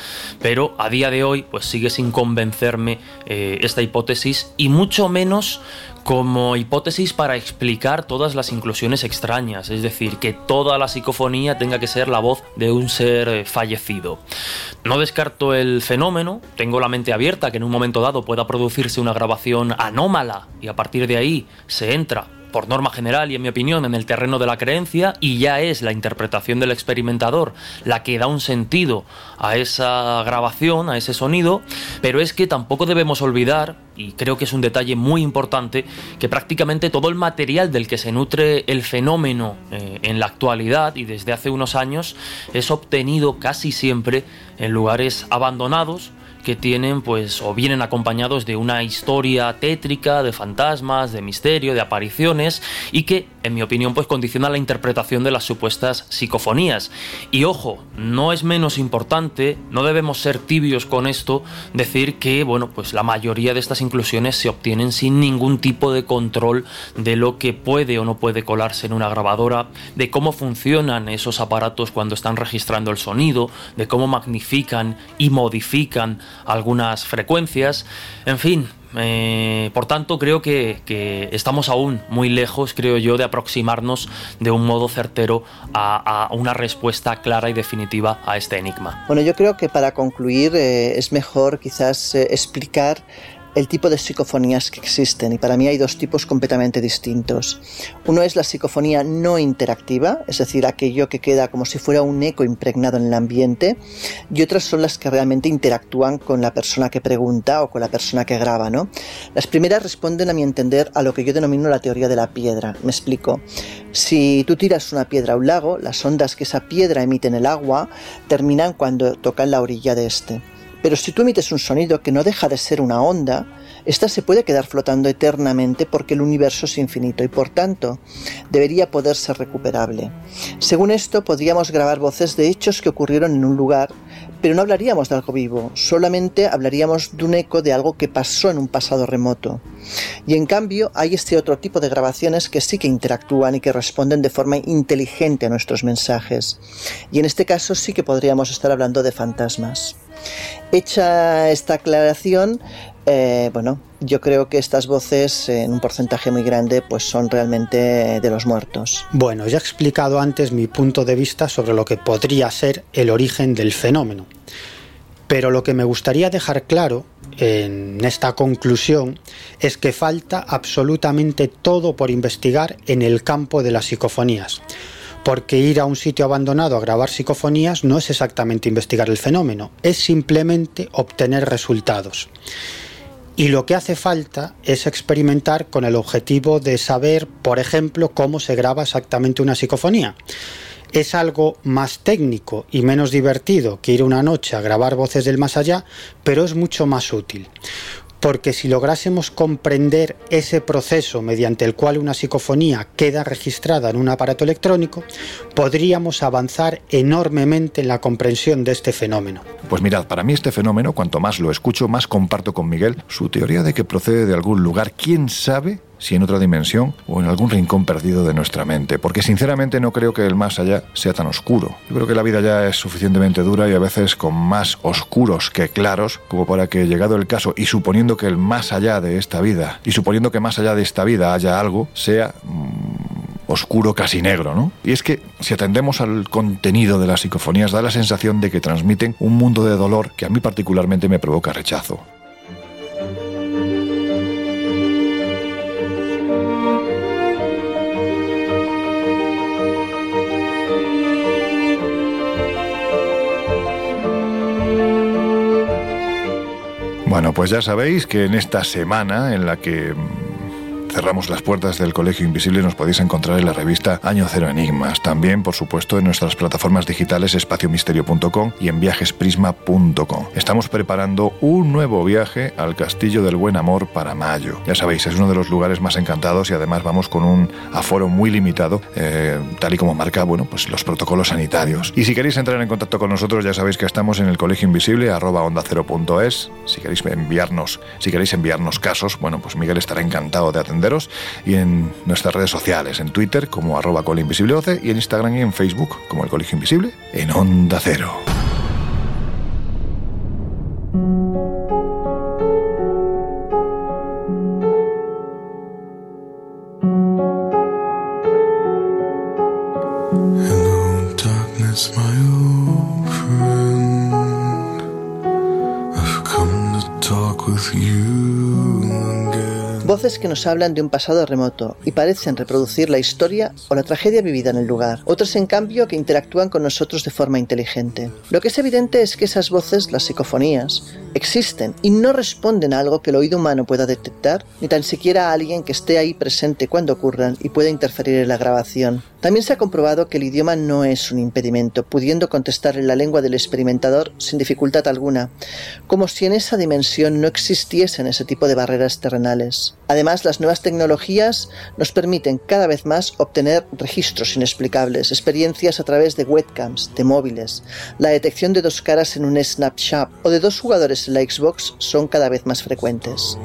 Speaker 5: pero a día de hoy pues sigue sin convencerme eh, esta hipótesis y mucho menos como hipótesis para explicar todas las inclusiones extrañas, es decir, que toda la psicofonía tenga que ser la voz de un ser eh, fallecido. No descarto el fenómeno, tengo la mente abierta que en un momento dado pueda producirse una grabación anómala y a partir de ahí se entra por norma general y en mi opinión en el terreno de la creencia y ya es la interpretación del experimentador la que da un sentido a esa grabación, a ese sonido, pero es que tampoco debemos olvidar, y creo que es un detalle muy importante, que prácticamente todo el material del que se nutre el fenómeno eh, en la actualidad y desde hace unos años es obtenido casi siempre en lugares abandonados, que tienen pues o vienen acompañados de una historia tétrica, de fantasmas, de misterio, de apariciones y que en mi opinión pues condiciona la interpretación de las supuestas psicofonías. Y ojo, no es menos importante, no debemos ser tibios con esto, decir que bueno, pues la mayoría de estas inclusiones se obtienen sin ningún tipo de control de lo que puede o no puede colarse en una grabadora, de cómo funcionan esos aparatos cuando están registrando el sonido, de cómo magnifican y modifican algunas frecuencias, en fin. eh, por tanto, creo que, que estamos aún muy lejos, creo yo, de aproximarnos de un modo certero a, a una respuesta clara y definitiva a este enigma.
Speaker 2: Bueno, yo creo que para concluir eh, es mejor quizás eh, explicar el tipo de psicofonías que existen y para mí hay dos tipos completamente distintos. Uno es la psicofonía no interactiva, es decir, aquello que queda como si fuera un eco impregnado en el ambiente, y otras son las que realmente interactúan con la persona que pregunta o con la persona que graba, ¿no? Las primeras responden a mi entender a lo que yo denomino la teoría de la piedra. Me explico. Si tú tiras una piedra a un lago, las ondas que esa piedra emite en el agua terminan cuando tocan la orilla de este. Pero si tú emites un sonido que no deja de ser una onda, esta se puede quedar flotando eternamente porque el universo es infinito y por tanto debería poder ser recuperable. Según esto, podríamos grabar voces de hechos que ocurrieron en un lugar, pero no hablaríamos de algo vivo, solamente hablaríamos de un eco de algo que pasó en un pasado remoto. Y en cambio hay este otro tipo de grabaciones que sí que interactúan y que responden de forma inteligente a nuestros mensajes. Y en este caso sí que podríamos estar hablando de fantasmas. Hecha esta aclaración, eh, bueno, yo creo que estas voces en un porcentaje muy grande pues son realmente de los muertos.
Speaker 6: Bueno, ya he explicado antes mi punto de vista sobre lo que podría ser el origen del fenómeno. Pero lo que me gustaría dejar claro en esta conclusión es que falta absolutamente todo por investigar en el campo de las psicofonías. Porque ir a un sitio abandonado a grabar psicofonías no es exactamente investigar el fenómeno, es simplemente obtener resultados. Y lo que hace falta es experimentar con el objetivo de saber, por ejemplo, cómo se graba exactamente una psicofonía. Es algo más técnico y menos divertido que ir una noche a grabar voces del más allá, pero es mucho más útil. Porque si lográsemos comprender ese proceso mediante el cual una psicofonía queda registrada en un aparato electrónico, podríamos avanzar enormemente en la comprensión de este fenómeno.
Speaker 1: Pues mirad, para mí este fenómeno, cuanto más lo escucho, más comparto con Miguel su teoría de que procede de algún lugar, quién sabe si en otra dimensión o en algún rincón perdido de nuestra mente, porque sinceramente no creo que el más allá sea tan oscuro. Yo creo que la vida ya es suficientemente dura y a veces con más oscuros que claros, como para que llegado el caso y suponiendo que el más allá de esta vida, y suponiendo que más allá de esta vida haya algo, sea mm, oscuro casi negro, ¿no? Y es que si atendemos al contenido de las psicofonías da la sensación de que transmiten un mundo de dolor que a mí particularmente me provoca rechazo. Bueno, pues ya sabéis que en esta semana en la que cerramos las puertas del Colegio Invisible nos podéis encontrar en la revista Año Cero Enigmas. También, por supuesto, en nuestras plataformas digitales espaciomisterio.com y en viajesprisma.com. Estamos preparando un nuevo viaje al Castillo del Buen Amor para mayo. Ya sabéis, es uno de los lugares más encantados y además vamos con un aforo muy limitado, eh, tal y como marca, bueno, pues los protocolos sanitarios. Y si queréis entrar en contacto con nosotros, ya sabéis que estamos en el Colegio Invisible, arroba onda cero. Si queréis enviarnos, si queréis enviarnos casos, bueno, pues Miguel estará encantado de y en nuestras redes sociales, en Twitter como arroba Invisible 12 y en Instagram y en Facebook como el Colegio Invisible en Onda Cero.
Speaker 19: Hello, darkness,
Speaker 2: Voces que nos hablan de un pasado remoto y parecen reproducir la historia o la tragedia vivida en el lugar. Otras, en cambio, que interactúan con nosotros de forma inteligente. Lo que es evidente es que esas voces, las psicofonías, existen y no responden a algo que el oído humano pueda detectar, ni tan siquiera a alguien que esté ahí presente cuando ocurran y pueda interferir en la grabación. También se ha comprobado que el idioma no es un impedimento, pudiendo contestar en la lengua del experimentador sin dificultad alguna, como si en esa dimensión no existiesen ese tipo de barreras terrenales. Además, las nuevas tecnologías nos permiten cada vez más obtener registros inexplicables, experiencias a través de webcams, de móviles. La detección de dos caras en un Snapchat o de dos jugadores en la Xbox son cada vez más frecuentes.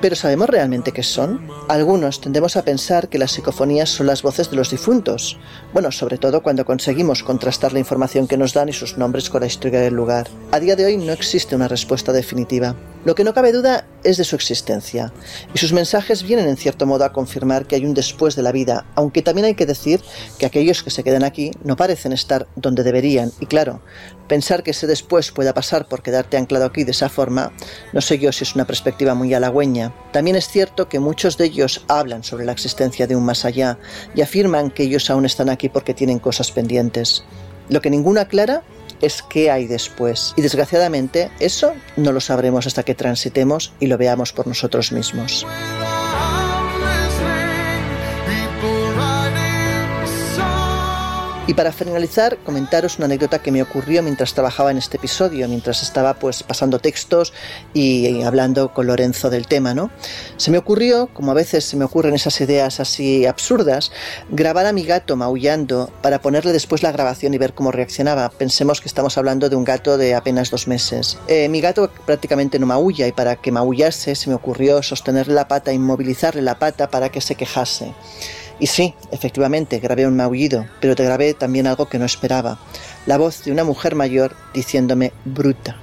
Speaker 2: ¿Pero sabemos realmente qué son? Algunos tendemos a pensar que las psicofonías son las voces de los difuntos. Bueno, sobre todo cuando conseguimos contrastar la información que nos dan y sus nombres con la historia del lugar. A día de hoy no existe una respuesta definitiva. Lo que no cabe duda es de su existencia. Y sus mensajes vienen en cierto modo a confirmar que hay un después de la vida, aunque también hay que decir que aquellos que se quedan aquí no parecen estar donde deberían. Y claro, pensar que ese después pueda pasar por quedarte anclado aquí de esa forma, no sé yo si es una perspectiva muy halagüeña. También es cierto que muchos de ellos hablan sobre la existencia de un más allá y afirman que ellos aún están aquí porque tienen cosas pendientes. Lo que ninguno aclara es qué hay después. Y desgraciadamente eso no lo sabremos hasta que transitemos y lo veamos por nosotros mismos. Y para finalizar, comentaros una anécdota que me ocurrió mientras trabajaba en este episodio, mientras estaba pues pasando textos y hablando con Lorenzo del tema, ¿no? Se me ocurrió, como a veces se me ocurren esas ideas así absurdas, grabar a mi gato maullando para ponerle después la grabación y ver cómo reaccionaba. Pensemos que estamos hablando de un gato de apenas dos meses. Eh, mi gato prácticamente no maulla y para que maullase se me ocurrió sostenerle la pata, inmovilizarle la pata para que se quejase. Y sí, efectivamente, grabé un maullido, pero te grabé también algo que no esperaba. La voz de una mujer mayor diciéndome bruta.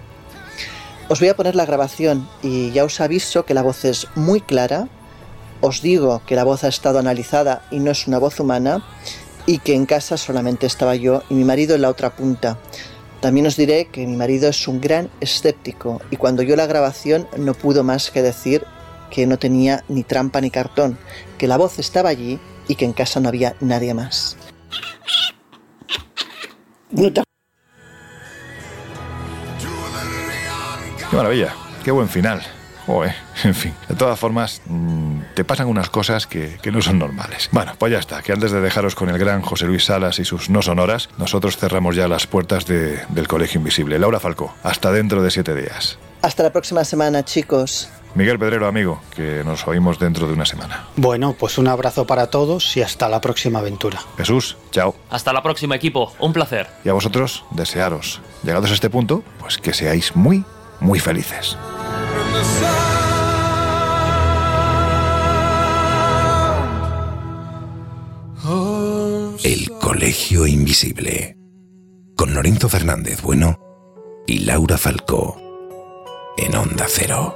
Speaker 2: Os voy a poner la grabación y ya os aviso que la voz es muy clara. Os digo que la voz ha estado analizada y no es una voz humana y que en casa solamente estaba yo y mi marido en la otra punta. También os diré que mi marido es un gran escéptico y cuando yo la grabación no pudo más que decir que no tenía ni trampa ni cartón, que la voz estaba allí y que en casa no había nadie más.
Speaker 1: Qué maravilla, qué buen final. Joder, en fin, de todas formas, mm, te pasan unas cosas que, que no son normales. Bueno, pues ya está, que antes de dejaros con el gran José Luis Salas y sus no sonoras, nosotros cerramos ya las puertas de- del Colegio Invisible. Laura Falcó, hasta dentro de siete días.
Speaker 2: Hasta la próxima semana, chicos.
Speaker 1: Miguel Pedrero, amigo, que nos oímos dentro de una semana.
Speaker 6: Bueno, pues un abrazo para todos y hasta la próxima aventura.
Speaker 1: Jesús, chao.
Speaker 5: Hasta la próxima, equipo. Un placer.
Speaker 1: Y a vosotros, desearos, llegados a este punto, pues que seáis muy, muy felices.
Speaker 4: El Colegio Invisible. Con Lorenzo Fernández Bueno y Laura Falcó. En Onda Cero.